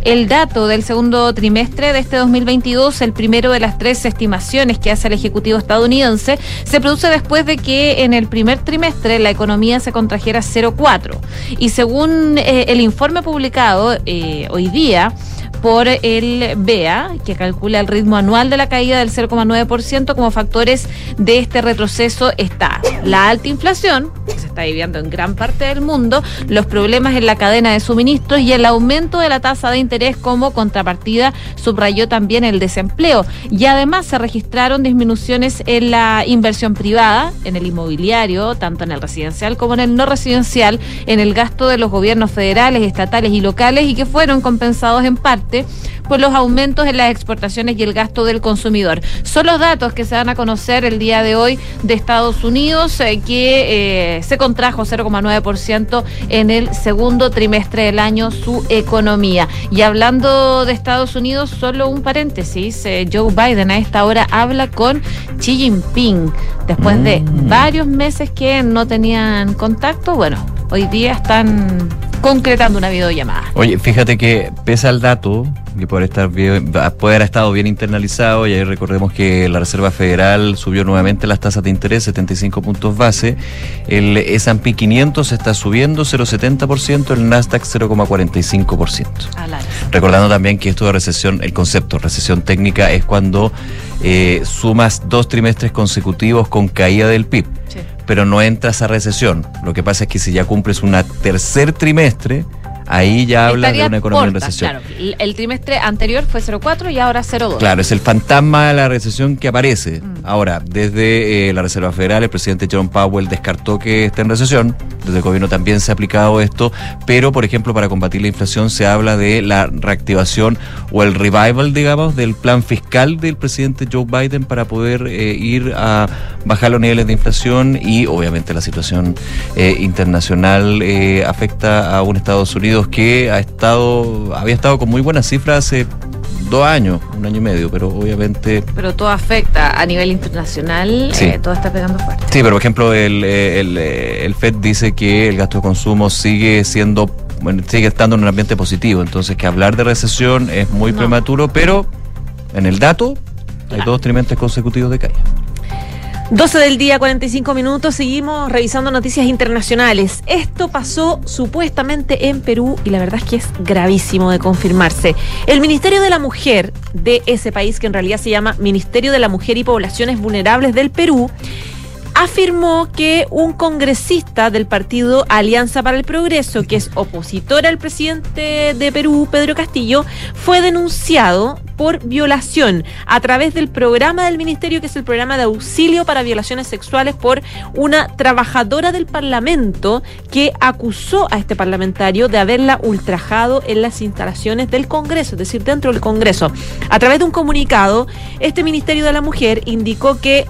El dato del segundo trimestre de este 2022, el primero de las tres estimaciones que hace el Ejecutivo estadounidense, se produce después de que en el primer trimestre la economía se contrajera 0,4. Y según eh, el informe publicado eh, hoy día, por el BEA, que calcula el ritmo anual de la caída del 0,9%, como factores de este retroceso está la alta inflación, que se está viviendo en gran parte del mundo, los problemas en la cadena de suministros y el aumento de la tasa de interés como contrapartida subrayó también el desempleo. Y además se registraron disminuciones en la inversión privada, en el inmobiliario, tanto en el residencial como en el no residencial, en el gasto de los gobiernos federales, estatales y locales y que fueron compensados en parte por los aumentos en las exportaciones y el gasto del consumidor. Son los datos que se van a conocer el día de hoy de Estados Unidos, eh, que eh, se contrajo 0,9% en el segundo trimestre del año su economía. Y hablando de Estados Unidos, solo un paréntesis, eh, Joe Biden a esta hora habla con Xi Jinping, después de Mm. varios meses que no tenían contacto, bueno, hoy día están concretando una videollamada. Oye, fíjate que pese al dato, que puede, estar bien, puede haber estado bien internalizado, y ahí recordemos que la Reserva Federal subió nuevamente las tasas de interés, 75 puntos base, el S&P 500 está subiendo 0,70%, el Nasdaq 0,45%. Recordando también que esto de recesión, el concepto recesión técnica es cuando eh, sumas dos trimestres consecutivos con caída del PIB, pero no entras a recesión. Lo que pasa es que si ya cumples un tercer trimestre, ahí ya hablas de una economía en recesión. Claro, el- trimestre anterior fue 0,4 y ahora 0,2. Claro, es el fantasma de la recesión que aparece. Ahora, desde eh, la Reserva Federal, el presidente John Powell descartó que esté en recesión. Desde el gobierno también se ha aplicado esto. Pero, por ejemplo, para combatir la inflación se habla de la reactivación o el revival, digamos, del plan fiscal del presidente Joe Biden para poder eh, ir a bajar los niveles de inflación y, obviamente, la situación eh, internacional eh, afecta a un Estados Unidos que ha estado, había estado con muy buenas cifras hace dos años, un año y medio, pero obviamente... Pero todo afecta a nivel internacional, Sí. eh, todo está pegando fuerte. Sí, pero por ejemplo el, el, el FED dice que el gasto de consumo sigue siendo, bueno, sigue estando en un ambiente positivo, entonces que hablar de recesión es muy prematuro, pero en el dato hay dos trimestres consecutivos de caída. 12 del día, 45 minutos, seguimos revisando noticias internacionales. Esto pasó supuestamente en Perú y la verdad es que es gravísimo de confirmarse. El Ministerio de la Mujer de ese país, que en realidad se llama Ministerio de la Mujer y Poblaciones Vulnerables del Perú, afirmó que un congresista del partido Alianza para el Progreso, que es opositor al presidente de Perú, Pedro Castillo, fue denunciado por violación a través del programa del ministerio, que es el programa de auxilio para violaciones sexuales, por una trabajadora del Parlamento que acusó a este parlamentario de haberla ultrajado en las instalaciones del Congreso, es decir, dentro del Congreso. A través de un comunicado, este Ministerio de la Mujer indicó que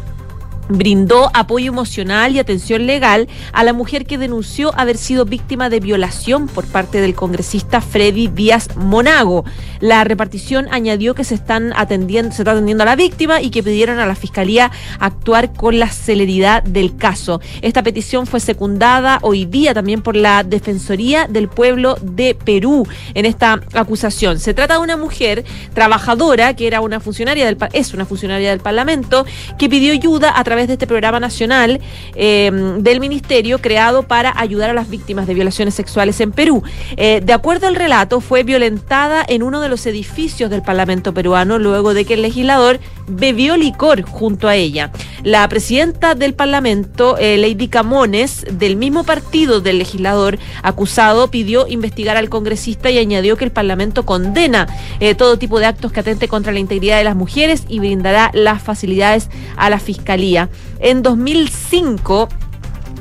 brindó apoyo emocional y atención legal a la mujer que denunció haber sido víctima de violación por parte del congresista Freddy Díaz Monago. La repartición añadió que se están atendiendo, se está atendiendo a la víctima y que pidieron a la fiscalía actuar con la celeridad del caso. Esta petición fue secundada hoy día también por la Defensoría del Pueblo de Perú en esta acusación. Se trata de una mujer trabajadora que era una funcionaria del es una funcionaria del Parlamento que pidió ayuda a través de este programa nacional eh, del ministerio creado para ayudar a las víctimas de violaciones sexuales en Perú. Eh, de acuerdo al relato, fue violentada en uno de los edificios del Parlamento peruano luego de que el legislador bebió licor junto a ella. La presidenta del Parlamento, eh, Lady Camones, del mismo partido del legislador acusado, pidió investigar al congresista y añadió que el Parlamento condena todo tipo de actos que atente contra la integridad de las mujeres y brindará las facilidades a la Fiscalía. En 2005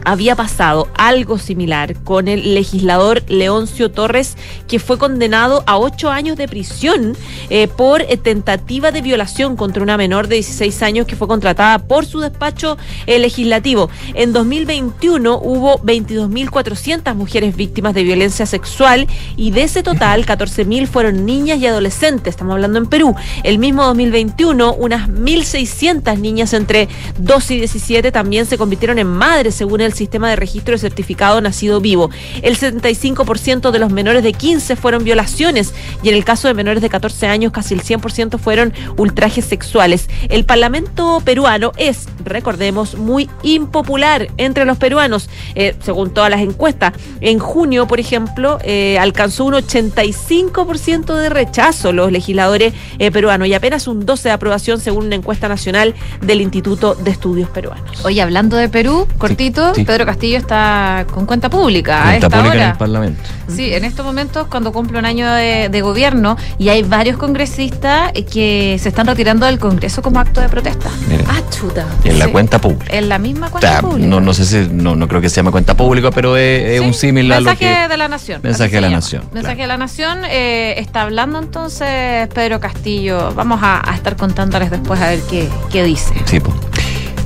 había pasado algo similar con el legislador Leoncio Torres, que fue condenado a ocho años de prisión eh, por eh, tentativa de violación contra una menor de 16 años que fue contratada por su despacho eh, legislativo. En 2021 hubo 22.400 mujeres víctimas de violencia sexual y de ese total 14.000 fueron niñas y adolescentes. Estamos hablando en Perú. El mismo 2021 unas 1.600 niñas entre 12 y 17 también se convirtieron en madres según el sistema de registro de certificado nacido vivo. El 75% de los menores de 15 fueron violaciones y en el caso de menores de 14 años casi el 100% fueron ultrajes sexuales. El Parlamento peruano es recordemos, muy impopular entre los peruanos, eh, según todas las encuestas. En junio, por ejemplo, eh, alcanzó un 85% de rechazo los legisladores eh, peruanos y apenas un 12% de aprobación según una encuesta nacional del Instituto de Estudios Peruanos. Oye, hablando de Perú, cortito, Pedro Castillo está con cuenta pública a Cuenta esta pública en el Parlamento. Sí, en estos momentos, cuando cumple un año de, de gobierno, y hay varios congresistas que se están retirando del Congreso como acto de protesta. Ah, chuta. en la cuenta pública. En la misma O cuenta sea, pública. no, no sé si, no, no creo que se llame cuenta pública, pero es, es Sí, un símil a lo Mensaje que... de la Nación. Mensaje de la. Nación, Mensaje de la Nación. eh, está hablando entonces Pedro Castillo. Vamos a, a estar contándoles después a ver qué, qué dice. Sí, po.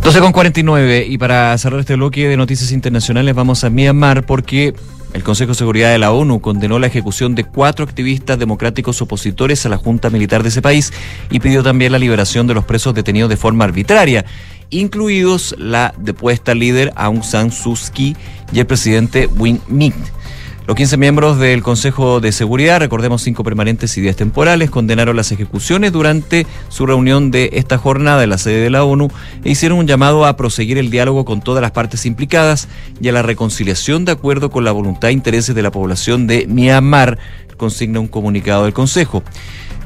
12 con 49 y para cerrar este bloque de noticias internacionales vamos a Myanmar porque el Consejo de Seguridad de la ONU condenó la ejecución de cuatro activistas democráticos opositores a la Junta Militar de ese país y pidió también la liberación de los presos detenidos de forma arbitraria, incluidos la depuesta líder Aung San Suu Kyi y el presidente Win Myint. Los 15 miembros del Consejo de Seguridad, recordemos cinco permanentes y 10 temporales, condenaron las ejecuciones durante su reunión de esta jornada en la sede de la ONU e hicieron un llamado a proseguir el diálogo con todas las partes implicadas y a la reconciliación de acuerdo con la voluntad e intereses de la población de Myanmar, consigna un comunicado del Consejo.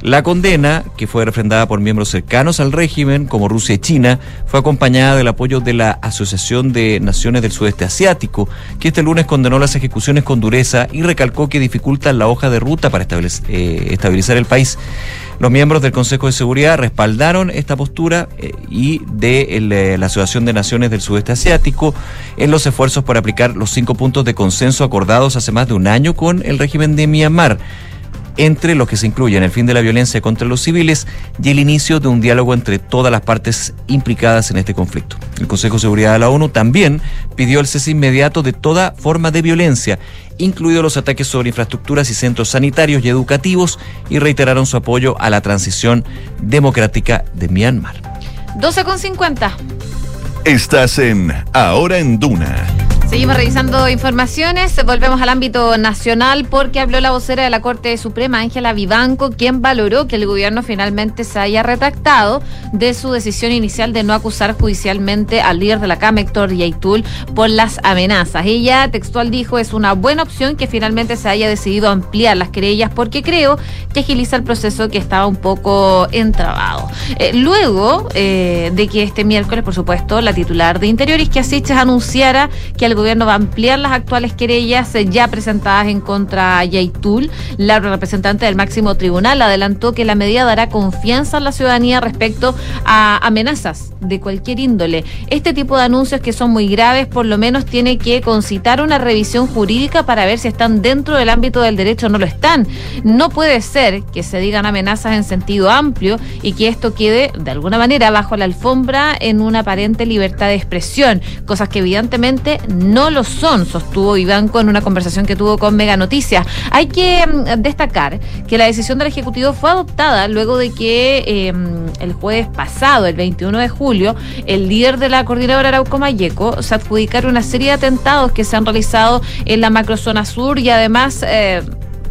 La condena, que fue refrendada por miembros cercanos al régimen, como Rusia y China, fue acompañada del apoyo de la Asociación de Naciones del Sudeste Asiático, que este lunes condenó las ejecuciones con dureza y recalcó que dificultan la hoja de ruta para eh, estabilizar el país. Los miembros del Consejo de Seguridad respaldaron esta postura eh, y de eh, la Asociación de Naciones del Sudeste Asiático en los esfuerzos por aplicar los cinco puntos de consenso acordados hace más de un año con el régimen de Myanmar entre los que se incluyen el fin de la violencia contra los civiles y el inicio de un diálogo entre todas las partes implicadas en este conflicto. El Consejo de Seguridad de la ONU también pidió el cese inmediato de toda forma de violencia, incluidos los ataques sobre infraestructuras y centros sanitarios y educativos, y reiteraron su apoyo a la transición democrática de Myanmar. 12 con 50. Estás en Ahora en Duna. Seguimos revisando informaciones, volvemos al ámbito nacional porque habló la vocera de la Corte Suprema, Ángela Vivanco, quien valoró que el gobierno finalmente se haya retractado de su decisión inicial de no acusar judicialmente al líder de la CAM, Héctor Yaitul, por las amenazas. Ella, textual, dijo, es una buena opción que finalmente se haya decidido ampliar las querellas porque creo que agiliza el proceso que estaba un poco entrabado. Eh, luego eh, de que este miércoles, por supuesto, la titular de Interior, Isquia Siches, anunciara que el gobierno va a ampliar las actuales querellas ya presentadas en contra de Yaitul. La representante del máximo tribunal adelantó que la medida dará confianza a la ciudadanía respecto a amenazas de cualquier índole. Este tipo de anuncios que son muy graves, por lo menos tiene que concitar una revisión jurídica para ver si están dentro del ámbito del derecho o no lo están. No puede ser que se digan amenazas en sentido amplio y que esto quede de alguna manera bajo la alfombra en una aparente libertad de expresión, cosas que evidentemente no lo son, sostuvo Ibanco en una conversación que tuvo con Mega Noticias. Hay que mm, destacar que la decisión del Ejecutivo fue adoptada luego de que eh, el jueves pasado, el 21 de julio, el líder de la coordinadora Arauco Mayeco se adjudicaron una serie de atentados que se han realizado en la macrozona sur y además... eh,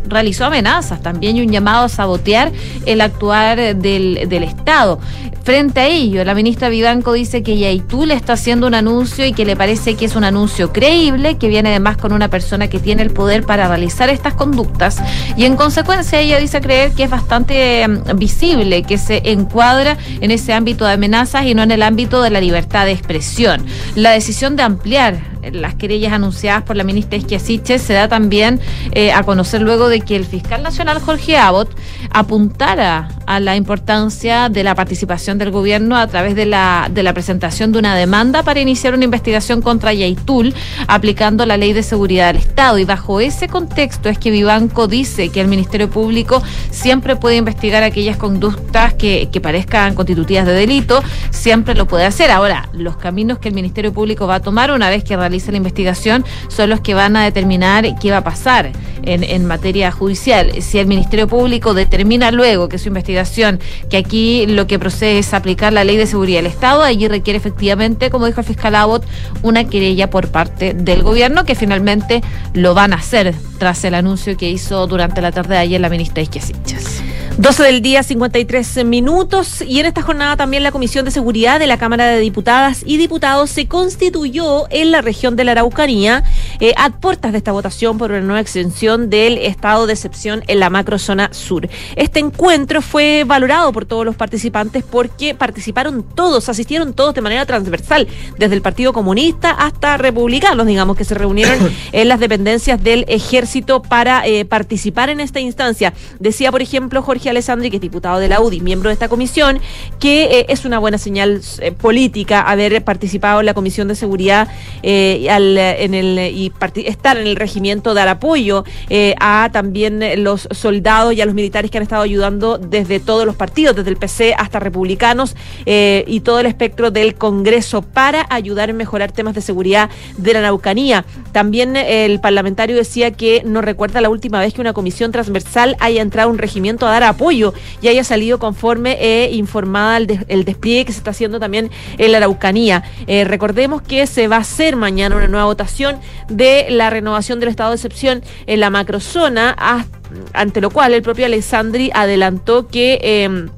realizó amenazas también y un llamado a sabotear el actuar del, del Estado. Frente a ello, la ministra Vivanco dice que Yaitul está haciendo un anuncio y que le parece que es un anuncio creíble, que viene además con una persona que tiene el poder para realizar estas conductas y en consecuencia ella dice creer que es bastante mm, visible, que se encuadra en ese ámbito de amenazas y no en el ámbito de la libertad de expresión. La decisión de ampliar las querellas anunciadas por la ministra Esquiasiche se da también eh, a conocer luego de que el fiscal nacional Jorge Abbott apuntara a la importancia de la participación del gobierno a través de la, de la presentación de una demanda para iniciar una investigación contra Yaitul aplicando la ley de seguridad del Estado. Y bajo ese contexto es que Vivanco dice que el Ministerio Público siempre puede investigar aquellas conductas que, que parezcan constitutivas de delito, siempre lo puede hacer. Ahora, los caminos que el Ministerio Público va a tomar una vez que realice la investigación son los que van a determinar qué va a pasar en, en materia judicial. Si el Ministerio Público determina luego que su investigación, que aquí lo que procede es aplicar la ley de seguridad del Estado, allí requiere efectivamente, como dijo el fiscal Abbott, una querella por parte del gobierno, que finalmente lo van a hacer tras el anuncio que hizo durante la tarde de ayer la ministra Isquiasichas. 12 del día, 53 minutos. Y en esta jornada también la Comisión de Seguridad de la Cámara de Diputadas y Diputados se constituyó en la región de la Araucanía eh, a puertas de esta votación por una nueva extensión del estado de excepción en la macrozona sur. Este encuentro fue valorado por todos los participantes porque participaron todos, asistieron todos de manera transversal, desde el Partido Comunista hasta republicanos, digamos, que se reunieron en las dependencias del ejército para eh, participar en esta instancia. Decía, por ejemplo, Jorge Alessandri, que es diputado de la UDI, miembro de esta comisión, que eh, es una buena señal eh, política haber participado en la Comisión de Seguridad al, en el, y estar en el regimiento, dar apoyo eh, a también los soldados y a los militares que han estado ayudando desde todos los partidos, desde el PC hasta republicanos eh, y todo el espectro del Congreso para ayudar en mejorar temas de seguridad de la Araucanía. También eh, el parlamentario decía que no recuerda la última vez que una comisión transversal haya entrado a un regimiento a dar apoyo y haya salido conforme e informada el, des- el despliegue que se está haciendo también en la Araucanía. Recordemos que se va a hacer mañana una nueva votación de la renovación del estado de excepción en la macrozona, a- ante lo cual el propio Alessandri adelantó que... em,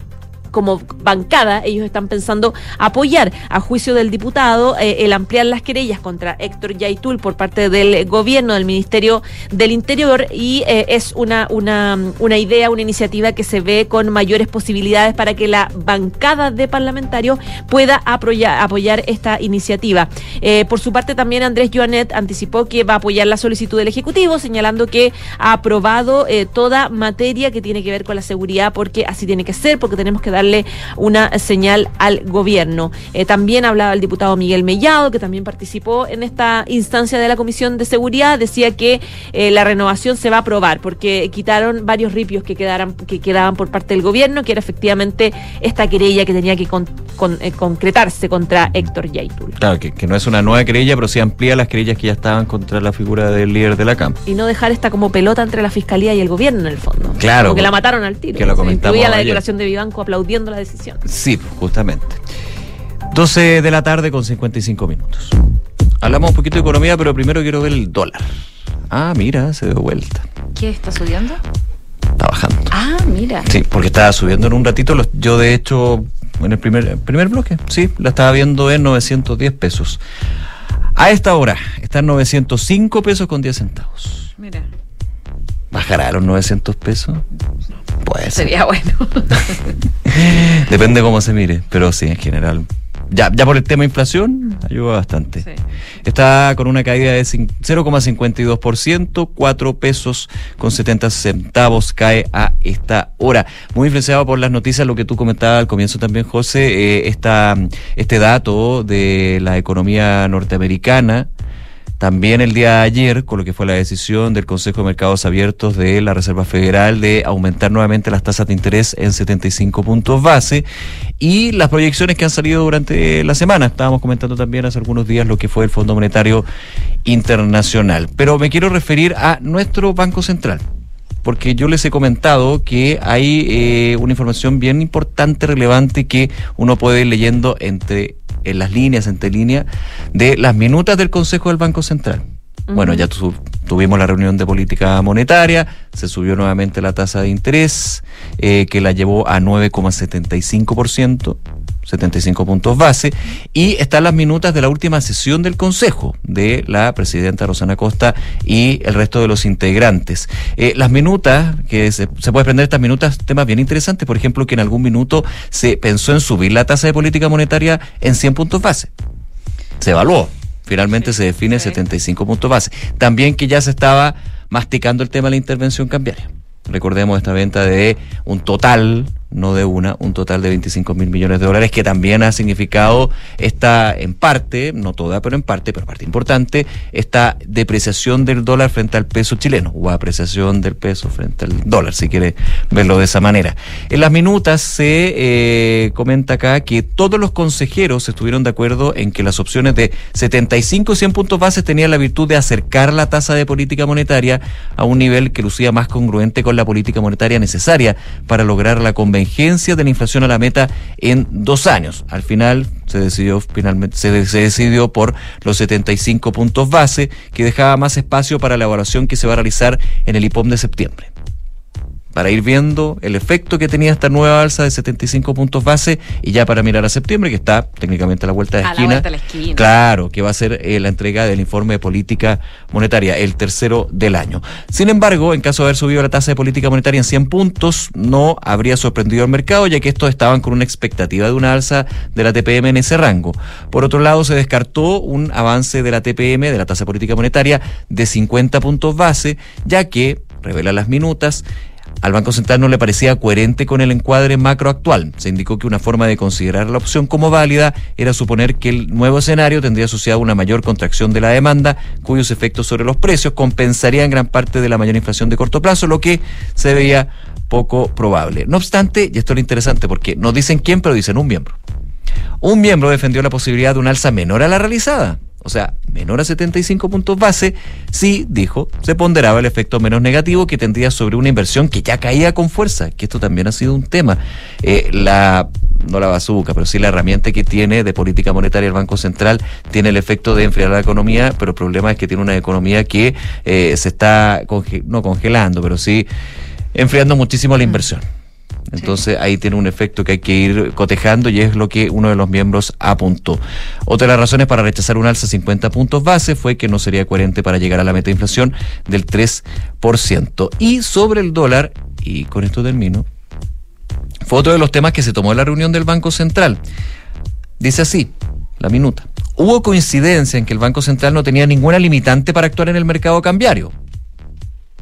como bancada, ellos están pensando apoyar a juicio del diputado eh, el ampliar las querellas contra Héctor Yaitul por parte del gobierno, del Ministerio del Interior, y eh, es una, una, una idea, una iniciativa que se ve con mayores posibilidades para que la bancada de parlamentarios pueda apoyar, apoyar esta iniciativa. Eh, por su parte, también Andrés Joanet anticipó que va a apoyar la solicitud del Ejecutivo, señalando que ha aprobado toda materia que tiene que ver con la seguridad, porque así tiene que ser, porque tenemos que darle una señal al gobierno. Eh, también hablaba el diputado Miguel Mellado, que también participó en esta instancia de la Comisión de Seguridad, decía que eh, la renovación se va a aprobar, porque quitaron varios ripios que, quedaran, que quedaban por parte del gobierno, que era efectivamente esta querella que tenía que con- con- eh, concretarse contra Héctor Yaitul. Claro, que, que no es una nueva querella, pero sí amplía las querellas que ya estaban contra la figura del líder de la CAM. Y no dejar esta como pelota entre la fiscalía y el gobierno, en el fondo. Claro, Como que la porque- mataron al tiro. que lo comentamos incluía la ayer. declaración de Vivanco aplaudiendo la decisión. Sí, justamente. 12 de la tarde con 55 minutos. Hablamos un poquito de economía, pero primero quiero ver el dólar. Ah, mira, se dio vuelta. ¿Qué está subiendo? Está bajando. Ah, mira. Sí, porque estaba subiendo en un ratito. los- Yo, de hecho, en el primer, primer bloque, sí, la estaba viendo en 910 pesos. A esta hora está en 905 pesos con 10 centavos. Mira. ¿Bajará a los 900 pesos? Sería bueno. Depende cómo se mire, pero sí, en general. Ya, ya por el tema inflación, ayuda bastante. Está con una caída de cin- 0,52%, 4 pesos con 70 centavos cae a esta hora. Muy influenciado por las noticias, lo que tú comentabas al comienzo también, José, eh, esta, este dato de la economía norteamericana. También el día de ayer, con lo que fue la decisión del Consejo de Mercados Abiertos de la Reserva Federal de aumentar nuevamente las tasas de interés en 75 puntos base y las proyecciones que han salido durante la semana. Estábamos comentando también hace algunos días lo que fue el Fondo Monetario Internacional. Pero me quiero referir a nuestro Banco Central porque yo les he comentado que hay eh, una información bien importante, relevante, que uno puede ir leyendo entre en las líneas, entre líneas, de las minutas del Consejo del Banco Central. Bueno, ya tu- tuvimos la reunión de política monetaria, se subió nuevamente la tasa de interés, eh, que la llevó a 9,75%. 75 puntos base, y están las minutas de la última sesión del Consejo de la presidenta Rosana Costa y el resto de los integrantes. Eh, las minutas, que se, se puede aprender estas minutas, temas bien interesantes, por ejemplo, que en algún minuto se pensó en subir la tasa de política monetaria en 100 puntos base. Se evaluó. Finalmente se define 75 puntos base. También que ya se estaba masticando el tema de la intervención cambiaria. Recordemos esta venta de un total, no de una, un total de 25 mil millones de dólares, que también ha significado esta, en parte, no toda, pero en parte, pero parte importante, esta depreciación del dólar frente al peso chileno, o apreciación del peso frente al dólar, si quiere verlo de esa manera. En las minutas se eh, comenta acá que todos los consejeros estuvieron de acuerdo en que las opciones de 75 y 100 puntos bases tenían la virtud de acercar la tasa de política monetaria a un nivel que lucía más congruente con la política monetaria necesaria para lograr la convergencia de la inflación a la meta en dos años. Al final se decidió finalmente se, se decidió por los 75 puntos base que dejaba más espacio para la evaluación que se va a realizar en el IPOM de septiembre. Para ir viendo el efecto que tenía esta nueva alza de 75 puntos base y ya para mirar a septiembre, que está técnicamente a la vuelta de A la esquina. vuelta de la esquina. Claro, que va a ser eh, la entrega del informe de política monetaria, el tercero del año. Sin embargo, en caso de haber subido la tasa de política monetaria en 100 puntos, no habría sorprendido al mercado, ya que estos estaban con una expectativa de una alza de la TPM en ese rango. Por otro lado, se descartó un avance de la TPM, de la tasa de política monetaria, de 50 puntos base, ya que, revela las minutas, al Banco Central no le parecía coherente con el encuadre macro actual. Se indicó que una forma de considerar la opción como válida era suponer que el nuevo escenario tendría asociado una mayor contracción de la demanda, cuyos efectos sobre los precios compensarían gran parte de la mayor inflación de corto plazo, lo que se veía poco probable. No obstante, y esto es lo interesante porque no dicen quién, pero dicen un miembro. Un miembro defendió la posibilidad de una alza menor a la realizada, o sea, menor a 75 puntos base, si, dijo, se ponderaba el efecto menos negativo que tendría sobre una inversión que ya caía con fuerza, que esto también ha sido un tema. Eh, la, no la bazuca, pero sí la herramienta que tiene de política monetaria el Banco Central tiene el efecto de enfriar la economía, pero el problema es que tiene una economía que eh, se está, conge- no congelando, pero sí enfriando muchísimo la inversión. Entonces ahí tiene un efecto que hay que ir cotejando y es lo que uno de los miembros apuntó. Otra de las razones para rechazar un alza de 50 puntos base fue que no sería coherente para llegar a la meta de inflación del 3%. Y sobre el dólar, y con esto termino, fue otro de los temas que se tomó en la reunión del Banco Central. Dice así, la minuta. Hubo coincidencia en que el Banco Central no tenía ninguna limitante para actuar en el mercado cambiario.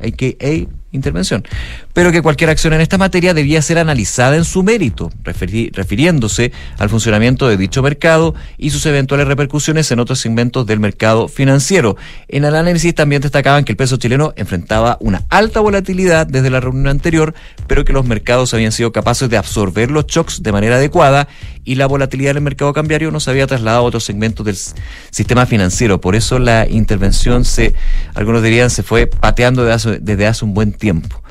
AKA intervención, pero que cualquier acción en esta materia debía ser analizada en su mérito, refiriéndose al funcionamiento de dicho mercado y sus eventuales repercusiones en otros segmentos del mercado financiero. En el análisis también destacaban que el peso chileno enfrentaba una alta volatilidad desde la reunión anterior, pero que los mercados habían sido capaces de absorber los shocks de manera adecuada y la volatilidad del mercado cambiario no se había trasladado a otros segmentos del sistema financiero. Por eso la intervención se, algunos dirían, se fue pateando desde hace, desde hace un buen tiempo.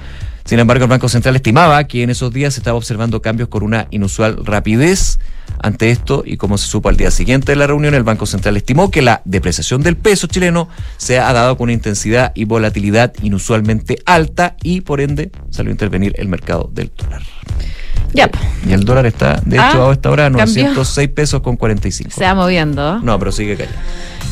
Sin embargo, el Banco Central estimaba que en esos días se estaba observando cambios con una inusual rapidez. Ante esto, y como se supo al día siguiente de la reunión, el Banco Central estimó que la depreciación del peso chileno se ha dado con una intensidad y volatilidad inusualmente alta y por ende salió a intervenir el mercado del dólar. Ya, po. Y el dólar está, de Ah, hecho, a esta hora, cambió. 906 pesos con 45. se va moviendo. No, pero sigue cayendo.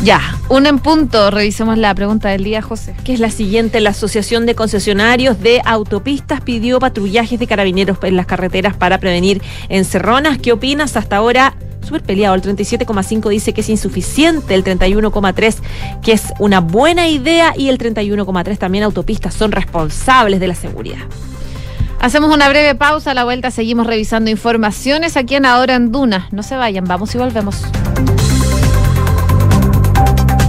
Ya, un en punto. Revisemos la pregunta del día, José. que es la siguiente. La Asociación de Concesionarios de Autopistas pidió patrullajes de carabineros en las carreteras para prevenir encerronas. ¿Qué opinas? Hasta ahora, súper peleado. El 37,5 dice que es insuficiente, el 31,3 que es una buena idea y el 31,3 también autopistas son responsables de la seguridad. Hacemos una breve pausa. A la vuelta seguimos revisando informaciones aquí en Ahora en Duna. No se vayan, vamos y volvemos.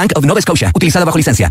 Bank of Nova Scotia, utilizada bajo licencia.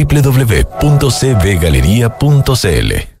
www.cbgalería.cl.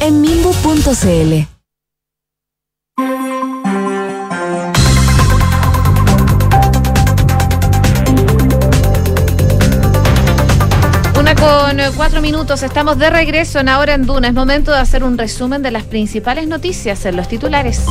en con cuatro minutos, estamos de regreso en Ahora en Duna. Es momento de hacer un resumen de las principales noticias en los titulares.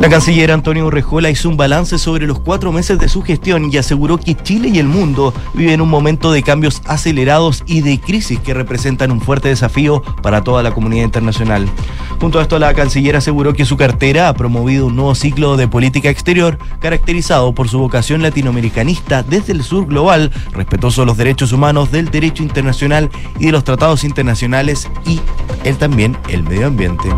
La canciller Antonio Urrejola hizo un balance sobre los cuatro meses de su gestión y aseguró que Chile y el mundo viven un momento de cambios acelerados y de crisis que representan un fuerte desafío para toda la comunidad internacional. Junto a esto, la canciller aseguró que su cartera ha promovido un nuevo ciclo de política exterior caracterizado por su vocación latinoamericanista desde el sur global, respetuoso de los derechos humanos, del derecho internacional y de los tratados internacionales y él también el medio ambiente.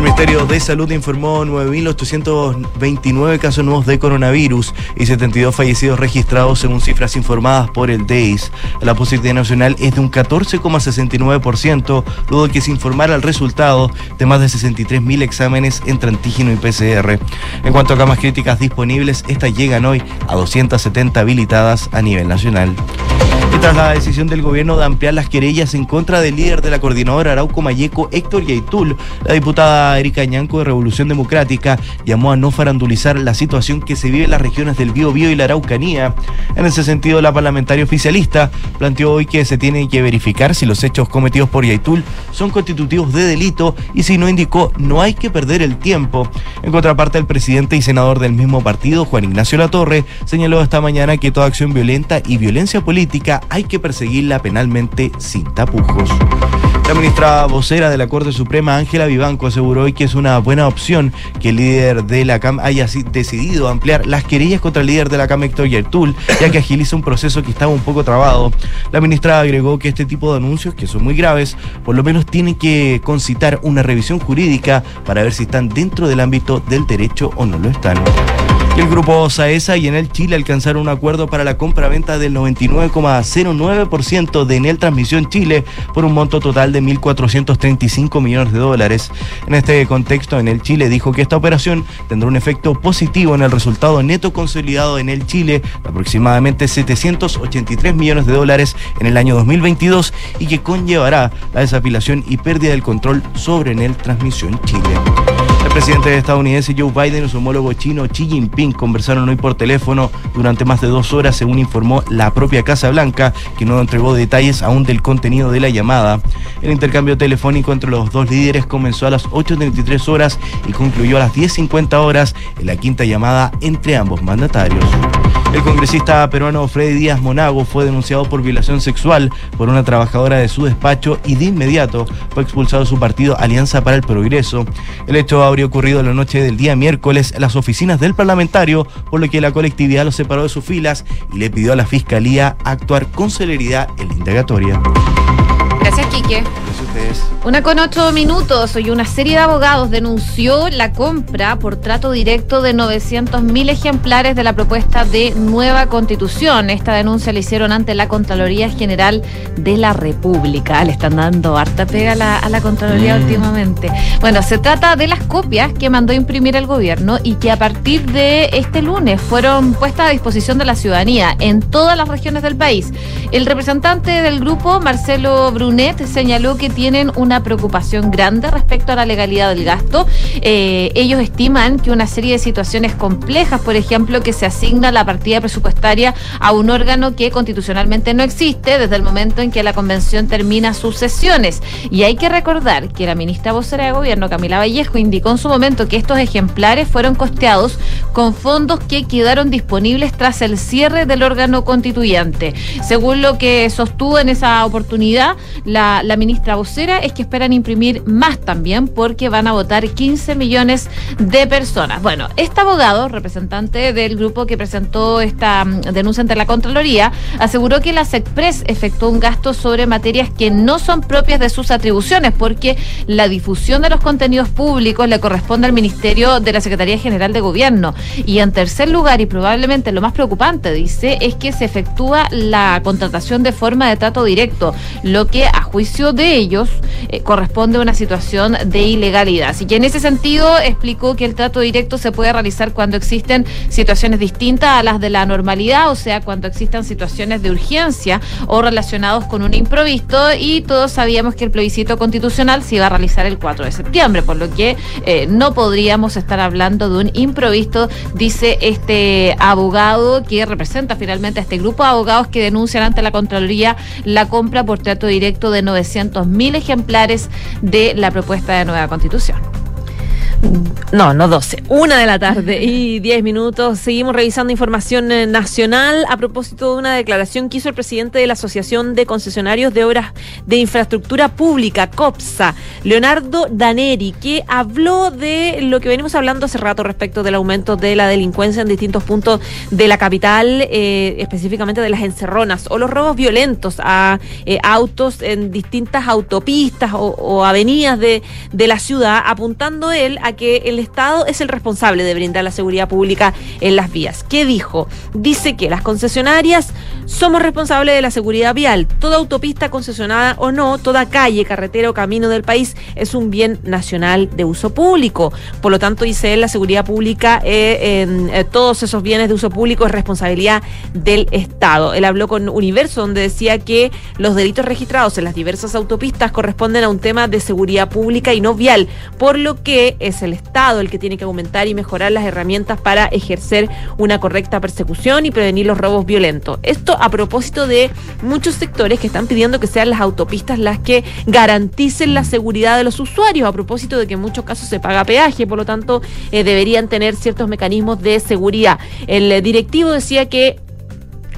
El Ministerio de Salud informó 9.829 casos nuevos de coronavirus y 72 fallecidos registrados según cifras informadas por el DEIS. La positividad nacional es de un 14,69%, luego de que se informara el resultado de más de 63.000 exámenes entre antígeno y PCR. En cuanto a camas críticas disponibles, estas llegan hoy a 270 habilitadas a nivel nacional. Tras la decisión del gobierno de ampliar las querellas en contra del líder de la coordinadora Arauco Mayeco, Héctor Yaitul, la diputada Erika Ñanco de Revolución Democrática llamó a no farandulizar la situación que se vive en las regiones del Bío-Bío y la Araucanía. En ese sentido, la parlamentaria oficialista planteó hoy que se tiene que verificar si los hechos cometidos por Yaitul son constitutivos de delito y si no indicó, no hay que perder el tiempo. En contraparte, el presidente y senador del mismo partido, Juan Ignacio Latorre, señaló esta mañana que toda acción violenta y violencia política hay que perseguirla penalmente sin tapujos. La ministra vocera de la Corte Suprema, Ángela Vivanco, aseguró hoy que es una buena opción que el líder de la CAM haya decidido ampliar las querellas contra el líder de la CAM, Héctor Yertul, ya que agiliza un proceso que estaba un poco trabado. La ministra agregó que este tipo de anuncios, que son muy graves, por lo menos tienen que concitar una revisión jurídica para ver si están dentro del ámbito del derecho o no lo están. El grupo Saesa y Enel Chile alcanzaron un acuerdo para la compra-venta del 99,09% de Enel Transmisión Chile por un monto total de 1.435 millones de dólares. En este contexto, Enel Chile dijo que esta operación tendrá un efecto positivo en el resultado neto consolidado de Enel Chile aproximadamente 783 millones de dólares en el año 2022 y que conllevará la desapilación y pérdida del control sobre Enel Transmisión Chile. El presidente estadounidense Joe Biden y su homólogo chino Xi Jinping conversaron hoy por teléfono durante más de dos horas, según informó la propia Casa Blanca, que no entregó detalles aún del contenido de la llamada. El intercambio telefónico entre los dos líderes comenzó a las 8.33 horas y concluyó a las 10.50 horas en la quinta llamada entre ambos mandatarios. El congresista peruano Freddy Díaz Monago fue denunciado por violación sexual por una trabajadora de su despacho y de inmediato fue expulsado de su partido Alianza para el Progreso. El hecho habría ocurrido la noche del día miércoles en las oficinas del parlamentario, por lo que la colectividad lo separó de sus filas y le pidió a la fiscalía actuar con celeridad en la indagatoria. Gracias, Quique. Una con ocho minutos y una serie de abogados denunció la compra por trato directo de 900.000 ejemplares de la propuesta de nueva constitución. Esta denuncia la hicieron ante la Contraloría General de la República. Le están dando harta pega a la, a la Contraloría Mm. últimamente. Bueno, se trata de las copias que mandó imprimir el gobierno y que a partir de este lunes fueron puestas a disposición de la ciudadanía en todas las regiones del país. El representante del grupo, Marcelo Brunet, señaló que tienen una preocupación grande respecto a la legalidad del gasto. Eh, ellos estiman que una serie de situaciones complejas, por ejemplo, que se asigna la partida presupuestaria a un órgano que constitucionalmente no existe desde el momento en que la convención termina sus sesiones. Y hay que recordar que la ministra vocera de gobierno, Camila Vallejo, indicó en su momento que estos ejemplares fueron costeados con fondos que quedaron disponibles tras el cierre del órgano constituyente. Según lo que sostuvo en esa oportunidad la, la ministra vocera, es que esperan imprimir más también porque van a votar 15 millones de personas. Bueno, este abogado, representante del grupo que presentó esta mm, denuncia ante la Contraloría, aseguró que la SECPRES efectuó un gasto sobre materias que no son propias de sus atribuciones porque la difusión de los contenidos públicos le corresponde al Ministerio de la Secretaría General de Gobierno. Y en tercer lugar, y probablemente lo más preocupante, dice, es que se efectúa la contratación de forma de trato directo, lo que a juicio de ellos eh, corresponde a una situación de ilegalidad. Así que en ese sentido explicó que el trato directo se puede realizar cuando existen situaciones distintas a las de la normalidad, o sea, cuando existan situaciones de urgencia o relacionados con un improvisto y todos sabíamos que el plebiscito constitucional se iba a realizar el 4 de septiembre, por lo que eh, no podríamos estar hablando de un improvisto, dice este abogado que representa finalmente a este grupo de abogados que denuncian ante la Contraloría la compra por trato directo de 900 mil ejemplares de la propuesta de nueva constitución. No, no 12. Una de la tarde y 10 minutos. Seguimos revisando información eh, nacional a propósito de una declaración que hizo el presidente de la Asociación de Concesionarios de Obras de Infraestructura Pública, COPSA, Leonardo Daneri, que habló de lo que venimos hablando hace rato respecto del aumento de la delincuencia en distintos puntos de la capital, eh, específicamente de las encerronas o los robos violentos a eh, autos en distintas autopistas o, avenidas de, de la ciudad, apuntando él a que el Estado es el responsable de brindar la seguridad pública en las vías. ¿Qué dijo? Dice que las concesionarias somos responsables de la seguridad vial. Toda autopista concesionada o no, toda calle, carretera o camino del país es un bien nacional de uso público. Por lo tanto, dice él, la seguridad pública, eh, en, eh, todos esos bienes de uso público es responsabilidad del Estado. Él habló con Universo, donde decía que los delitos registrados en las diversas autopistas corresponden a un tema de seguridad pública y no vial, por lo que es el Estado el que tiene que aumentar y mejorar las herramientas para ejercer una correcta persecución y prevenir los robos violentos. Esto a propósito de muchos sectores que están pidiendo que sean las autopistas las que garanticen la seguridad de los usuarios, a propósito de que en muchos casos se paga peaje, por lo tanto eh, deberían tener ciertos mecanismos de seguridad. El directivo decía que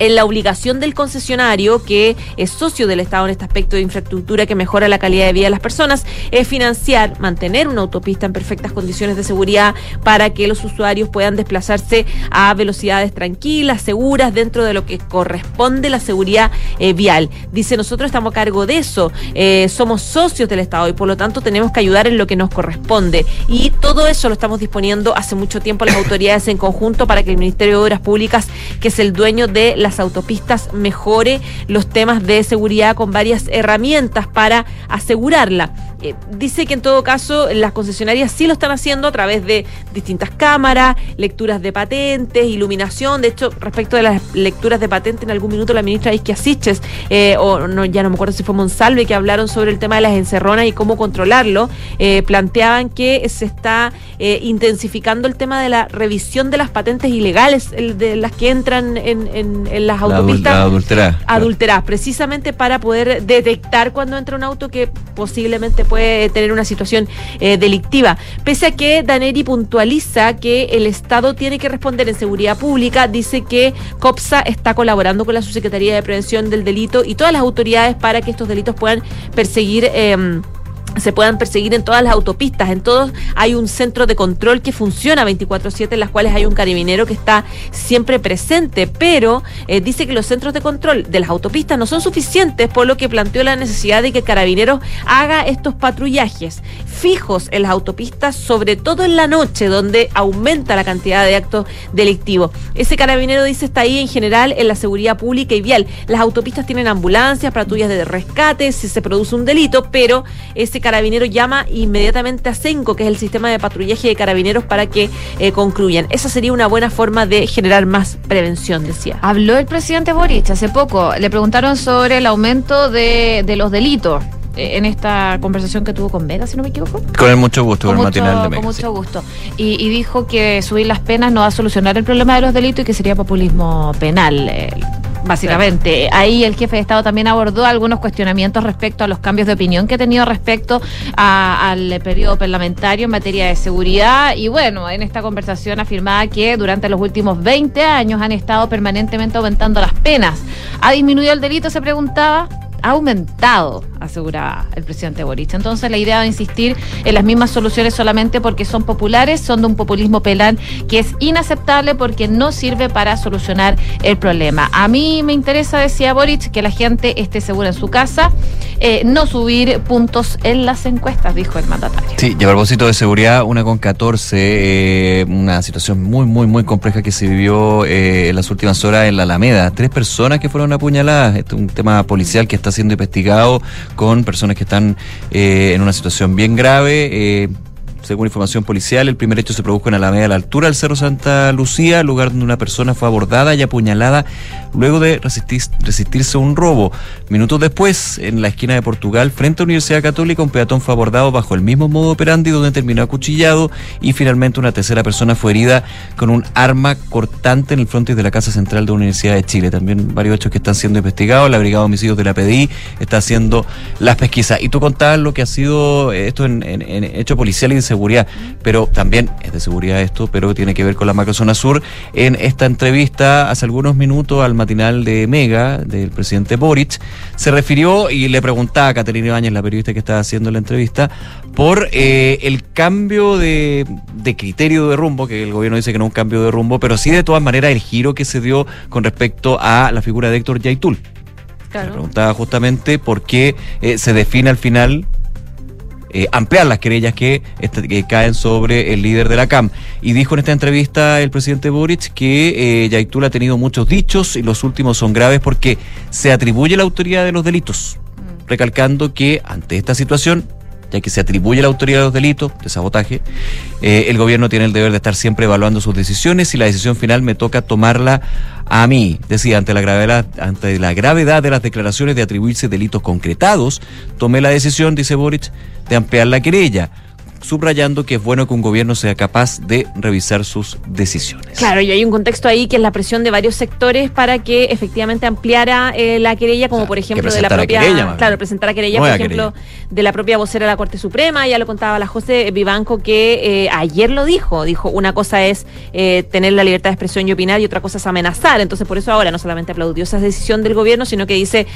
en la obligación del concesionario, que es socio del Estado en este aspecto de infraestructura que mejora la calidad de vida de las personas, es financiar, mantener una autopista en perfectas condiciones de seguridad para que los usuarios puedan desplazarse a velocidades tranquilas, seguras, dentro de lo que corresponde la seguridad eh, vial. Dice, nosotros estamos a cargo de eso, eh, somos socios del Estado y por lo tanto tenemos que ayudar en lo que nos corresponde. Y todo eso lo estamos disponiendo hace mucho tiempo las autoridades en conjunto para que el Ministerio de Obras Públicas, que es el dueño de las autopistas, mejore los temas de seguridad con varias herramientas para asegurarla. Eh, dice que en todo caso las concesionarias sí lo están haciendo a través de distintas cámaras, lecturas de patentes, iluminación. De hecho, respecto de las lecturas de patentes, en algún minuto la ministra Isquia Siches, eh, o no, ya no me acuerdo si fue Monsalve, que hablaron sobre el tema de las encerronas y cómo controlarlo, eh, planteaban que se está eh, intensificando el tema de la revisión de las patentes ilegales, el de las que entran en, en- en las autopistas la adulterada, claro. adulteradas, precisamente para poder detectar cuando entra un auto que posiblemente puede tener una situación eh, delictiva. Pese a que Daneri puntualiza que el Estado tiene que responder en seguridad pública, dice que COPSA está colaborando con la Subsecretaría de Prevención del Delito y todas las autoridades para que estos delitos puedan perseguir. em, se puedan perseguir en todas las autopistas. En todos hay un centro de control que funciona 24/7, en las cuales hay un carabinero que está siempre presente, pero eh, dice que los centros de control de las autopistas no son suficientes, por lo que planteó la necesidad de que Carabineros haga estos patrullajes fijos en las autopistas, sobre todo en la noche, donde aumenta la cantidad de actos delictivos. Ese carabinero dice está ahí en general en la seguridad pública y vial. Las autopistas tienen ambulancias, patrullas de rescate, si se produce un delito, pero ese carabinero llama inmediatamente a CENCO, que es el sistema de patrullaje de carabineros, para que eh, concluyan. Esa sería una buena forma de generar más prevención, decía. Habló el presidente Boric hace poco. Le preguntaron sobre el aumento de, de los delitos eh, en esta conversación que tuvo con Vega, si no me equivoco. Con el mucho gusto, con el matinal de con Mega, mucho gusto. Y, y dijo que subir las penas no va a solucionar el problema de los delitos y que sería populismo penal. eh, Básicamente, ahí el jefe de Estado también abordó algunos cuestionamientos respecto a los cambios de opinión que ha tenido respecto a- al periodo parlamentario en materia de seguridad. Y bueno, en esta conversación afirmaba que durante los últimos 20 años han estado permanentemente aumentando las penas. ¿Ha disminuido el delito? Se preguntaba ha aumentado, aseguraba el presidente Boric. Entonces la idea de insistir en las mismas soluciones solamente porque son populares, son de un populismo penal que es inaceptable porque no sirve para solucionar el problema. A mí me interesa, decía Boric, que la gente esté segura en su casa, eh, no subir puntos en las encuestas, dijo el mandatario. Sí, y a propósito de seguridad, una con 14, eh, una situación muy, muy, muy compleja que se vivió eh, en las últimas horas en la Alameda. Tres personas que fueron apuñaladas. Este es un tema policial que está siendo investigado con personas que están eh, en una situación bien grave. eh, según información policial, el primer hecho se produjo en Alameda a la altura del Cerro Santa Lucía, lugar donde una persona fue abordada y apuñalada luego de resistir- resistirse a un robo. Minutos después, en la esquina de Portugal, frente a la Universidad Católica, un peatón fue abordado bajo el mismo modo operandi donde terminó acuchillado y finalmente una tercera persona fue herida con un arma cortante en el frontis de la Casa Central de la Universidad de Chile. También varios hechos que están siendo investigados. La Brigada de Homicidios de la PDI está haciendo las pesquisas. Y tú contabas lo que ha sido eh, esto en, hecho policial y seguridad, pero también es de seguridad esto, pero tiene que ver con la macrozona sur. En esta entrevista, hace algunos minutos al matinal de Mega, del presidente Boric, se refirió y le preguntaba a Caterina Ibáñez, la periodista que estaba haciendo la entrevista, por eh, el cambio de, de criterio de rumbo, que el gobierno dice que no es un cambio de rumbo, pero sí de todas maneras el giro que se dio con respecto a la figura de Héctor Yaitul. Le preguntaba justamente por qué eh, se define al final eh, ampliar las querellas que, est- que caen sobre el líder de la CAM. Y dijo en esta entrevista el presidente Boric que eh, Yaitul ha tenido muchos dichos y los últimos son graves porque se atribuye la autoridad de los delitos, recalcando que ante esta situación ya que se atribuye la autoridad de los delitos de sabotaje, eh, el gobierno tiene el deber de estar siempre evaluando sus decisiones y la decisión final me toca tomarla a mí. Decía, ante la gravedad, ante la gravedad de las declaraciones de atribuirse delitos concretados, tomé la decisión, dice Boric, de ampliar la querella. subrayando que es bueno que un gobierno sea capaz de revisar sus decisiones. Claro, y hay un contexto ahí que es la presión de varios sectores para que efectivamente ampliara eh, la querella, como por ejemplo de la propia. querella, claro, presentar querella, Nueva por ejemplo, de la propia vocera de la Corte Suprema. Ya lo contaba la José Vivanco que eh, ayer lo dijo. Dijo: una cosa es eh, tener la libertad de expresión y opinar, y otra cosa es amenazar. Entonces, por eso ahora no solamente aplaudió esa decisión del gobierno, sino que dice: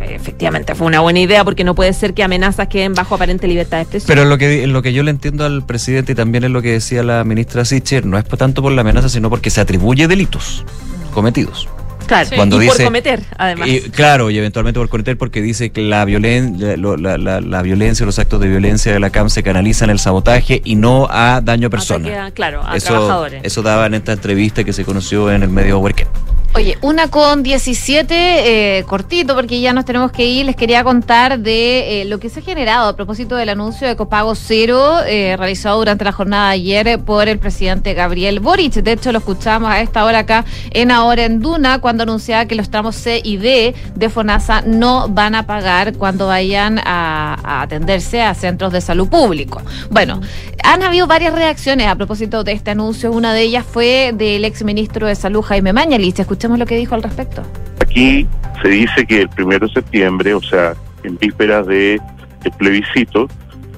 eh, efectivamente fue una buena idea, porque no puede ser que amenazas queden bajo aparente libertad de expresión. Pero lo que, lo que yo le entiendo al presidente y también es lo que decía la ministra Sicher, no es tanto por la amenaza, sino porque se atribuye delitos cometidos. Claro, Cuando y por cometer, además. Y, claro, y eventualmente por cometer porque dice que la, violen, la, la- la- la violencia, los actos de violencia de la CAM se canalizan en el sabotaje y no a daño a personas. Ataque a- claro, a Eso, trabajadores. eso daba en esta entrevista que se conoció en el medio Huerque. Oye, una con 17, eh, cortito, porque ya nos tenemos que ir. Les quería contar de eh, lo que se ha generado a propósito del anuncio de copago cero eh, realizado durante la jornada de ayer por el presidente Gabriel Boric. De hecho, lo escuchamos a esta hora acá en Ahora en Duna, cuando anunciaba que los tramos C y D de FONASA no van a pagar cuando vayan a, a atenderse a centros de salud público. Bueno, han habido varias reacciones a propósito de este anuncio. Una de ellas fue del exministro de Salud, Jaime Mañalich. Escuchemos lo que dijo al respecto. Aquí se dice que el primero de septiembre, o sea, en vísperas de plebiscito,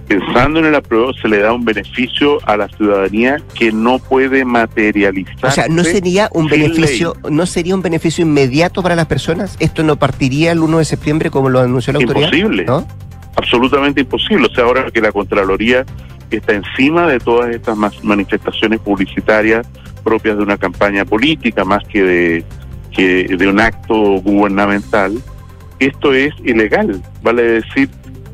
pensando en el apruebo, se le da un beneficio a la ciudadanía que no puede materializar. O sea, ¿no sería un beneficio, no sería un beneficio inmediato para las personas? ¿Esto no partiría el 1 de septiembre como lo anunció la autoridad? Imposible. ¿No? Absolutamente imposible. O sea, ahora que la Contraloría está encima de todas estas manifestaciones publicitarias propias de una campaña política más que de, que de un acto gubernamental, esto es ilegal. Vale decir,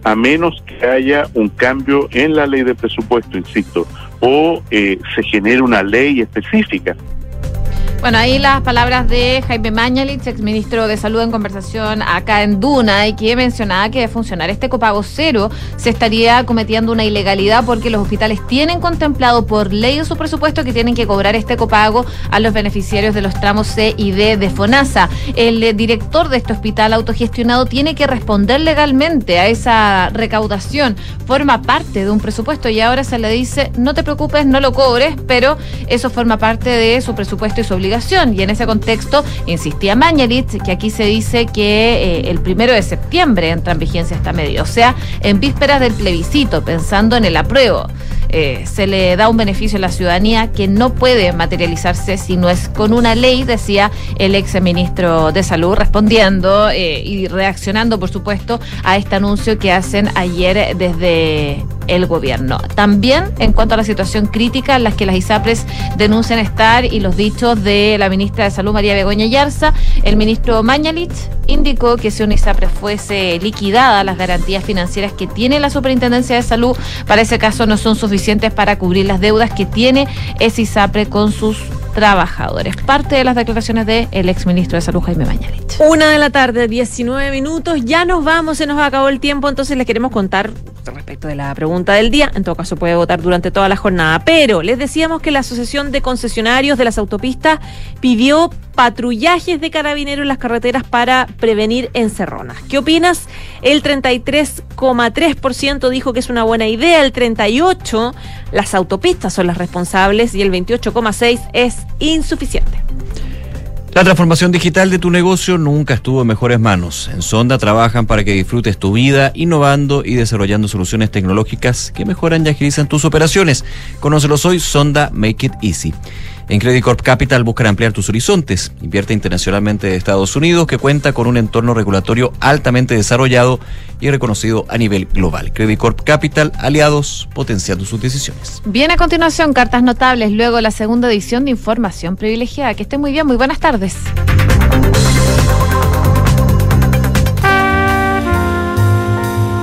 a menos que haya un cambio en la ley de presupuesto, insisto, o eh, se genere una ley específica. Bueno, ahí las palabras de Jaime Mañalich, exministro de Salud, en conversación acá en Duna, y que mencionaba que de funcionar este copago cero se estaría cometiendo una ilegalidad porque los hospitales tienen contemplado por ley en su presupuesto que tienen que cobrar este copago a los beneficiarios de los tramos C y D de FONASA. El director de este hospital autogestionado tiene que responder legalmente a esa recaudación. Forma parte de un presupuesto y ahora se le dice, no te preocupes, no lo cobres, pero eso forma parte de su presupuesto y su obligación. Y en ese contexto, insistía Mañalich, que aquí se dice que eh, el primero de septiembre entra en vigencia esta medida, o sea, en vísperas del plebiscito, pensando en el apruebo. Eh, se le da un beneficio a la ciudadanía que no puede materializarse si no es con una ley, decía el ex ministro de Salud, respondiendo eh, y reaccionando, por supuesto, a este anuncio que hacen ayer desde el gobierno. También en cuanto a la situación crítica en la que las ISAPRES denuncian estar y los dichos de la ministra de Salud, María Begoña Yarza, el ministro Mañalich indicó que si una ISAPRES fuese liquidada, las garantías financieras que tiene la Superintendencia de Salud para ese caso no son suficientes para cubrir las deudas que tiene ese ISAPRE con sus trabajadores. Parte de las declaraciones del exministro de Salud, Jaime Mañalich. Una de la tarde, 19 minutos. Ya nos vamos, se nos acabó el tiempo, entonces les queremos contar respecto de la pregunta del día. En todo caso, puede votar durante toda la jornada. Pero les decíamos que la Asociación de Concesionarios de las Autopistas pidió patrullajes de carabineros en las carreteras para prevenir encerronas. ¿Qué opinas? El 33,3% dijo que es una buena idea, el 38% las autopistas son las responsables y el 28,6% es insuficiente. La transformación digital de tu negocio nunca estuvo en mejores manos. En Sonda trabajan para que disfrutes tu vida innovando y desarrollando soluciones tecnológicas que mejoran y agilizan tus operaciones. Conócelos hoy, Sonda Make It Easy. En Credit Corp Capital buscan ampliar tus horizontes. Invierte internacionalmente de Estados Unidos que cuenta con un entorno regulatorio altamente desarrollado y reconocido a nivel global. Credit Corp Capital, aliados potenciando sus decisiones. Viene a continuación cartas notables, luego la segunda edición de Información Privilegiada. Que esté muy bien, muy buenas tardes.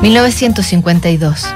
...1952...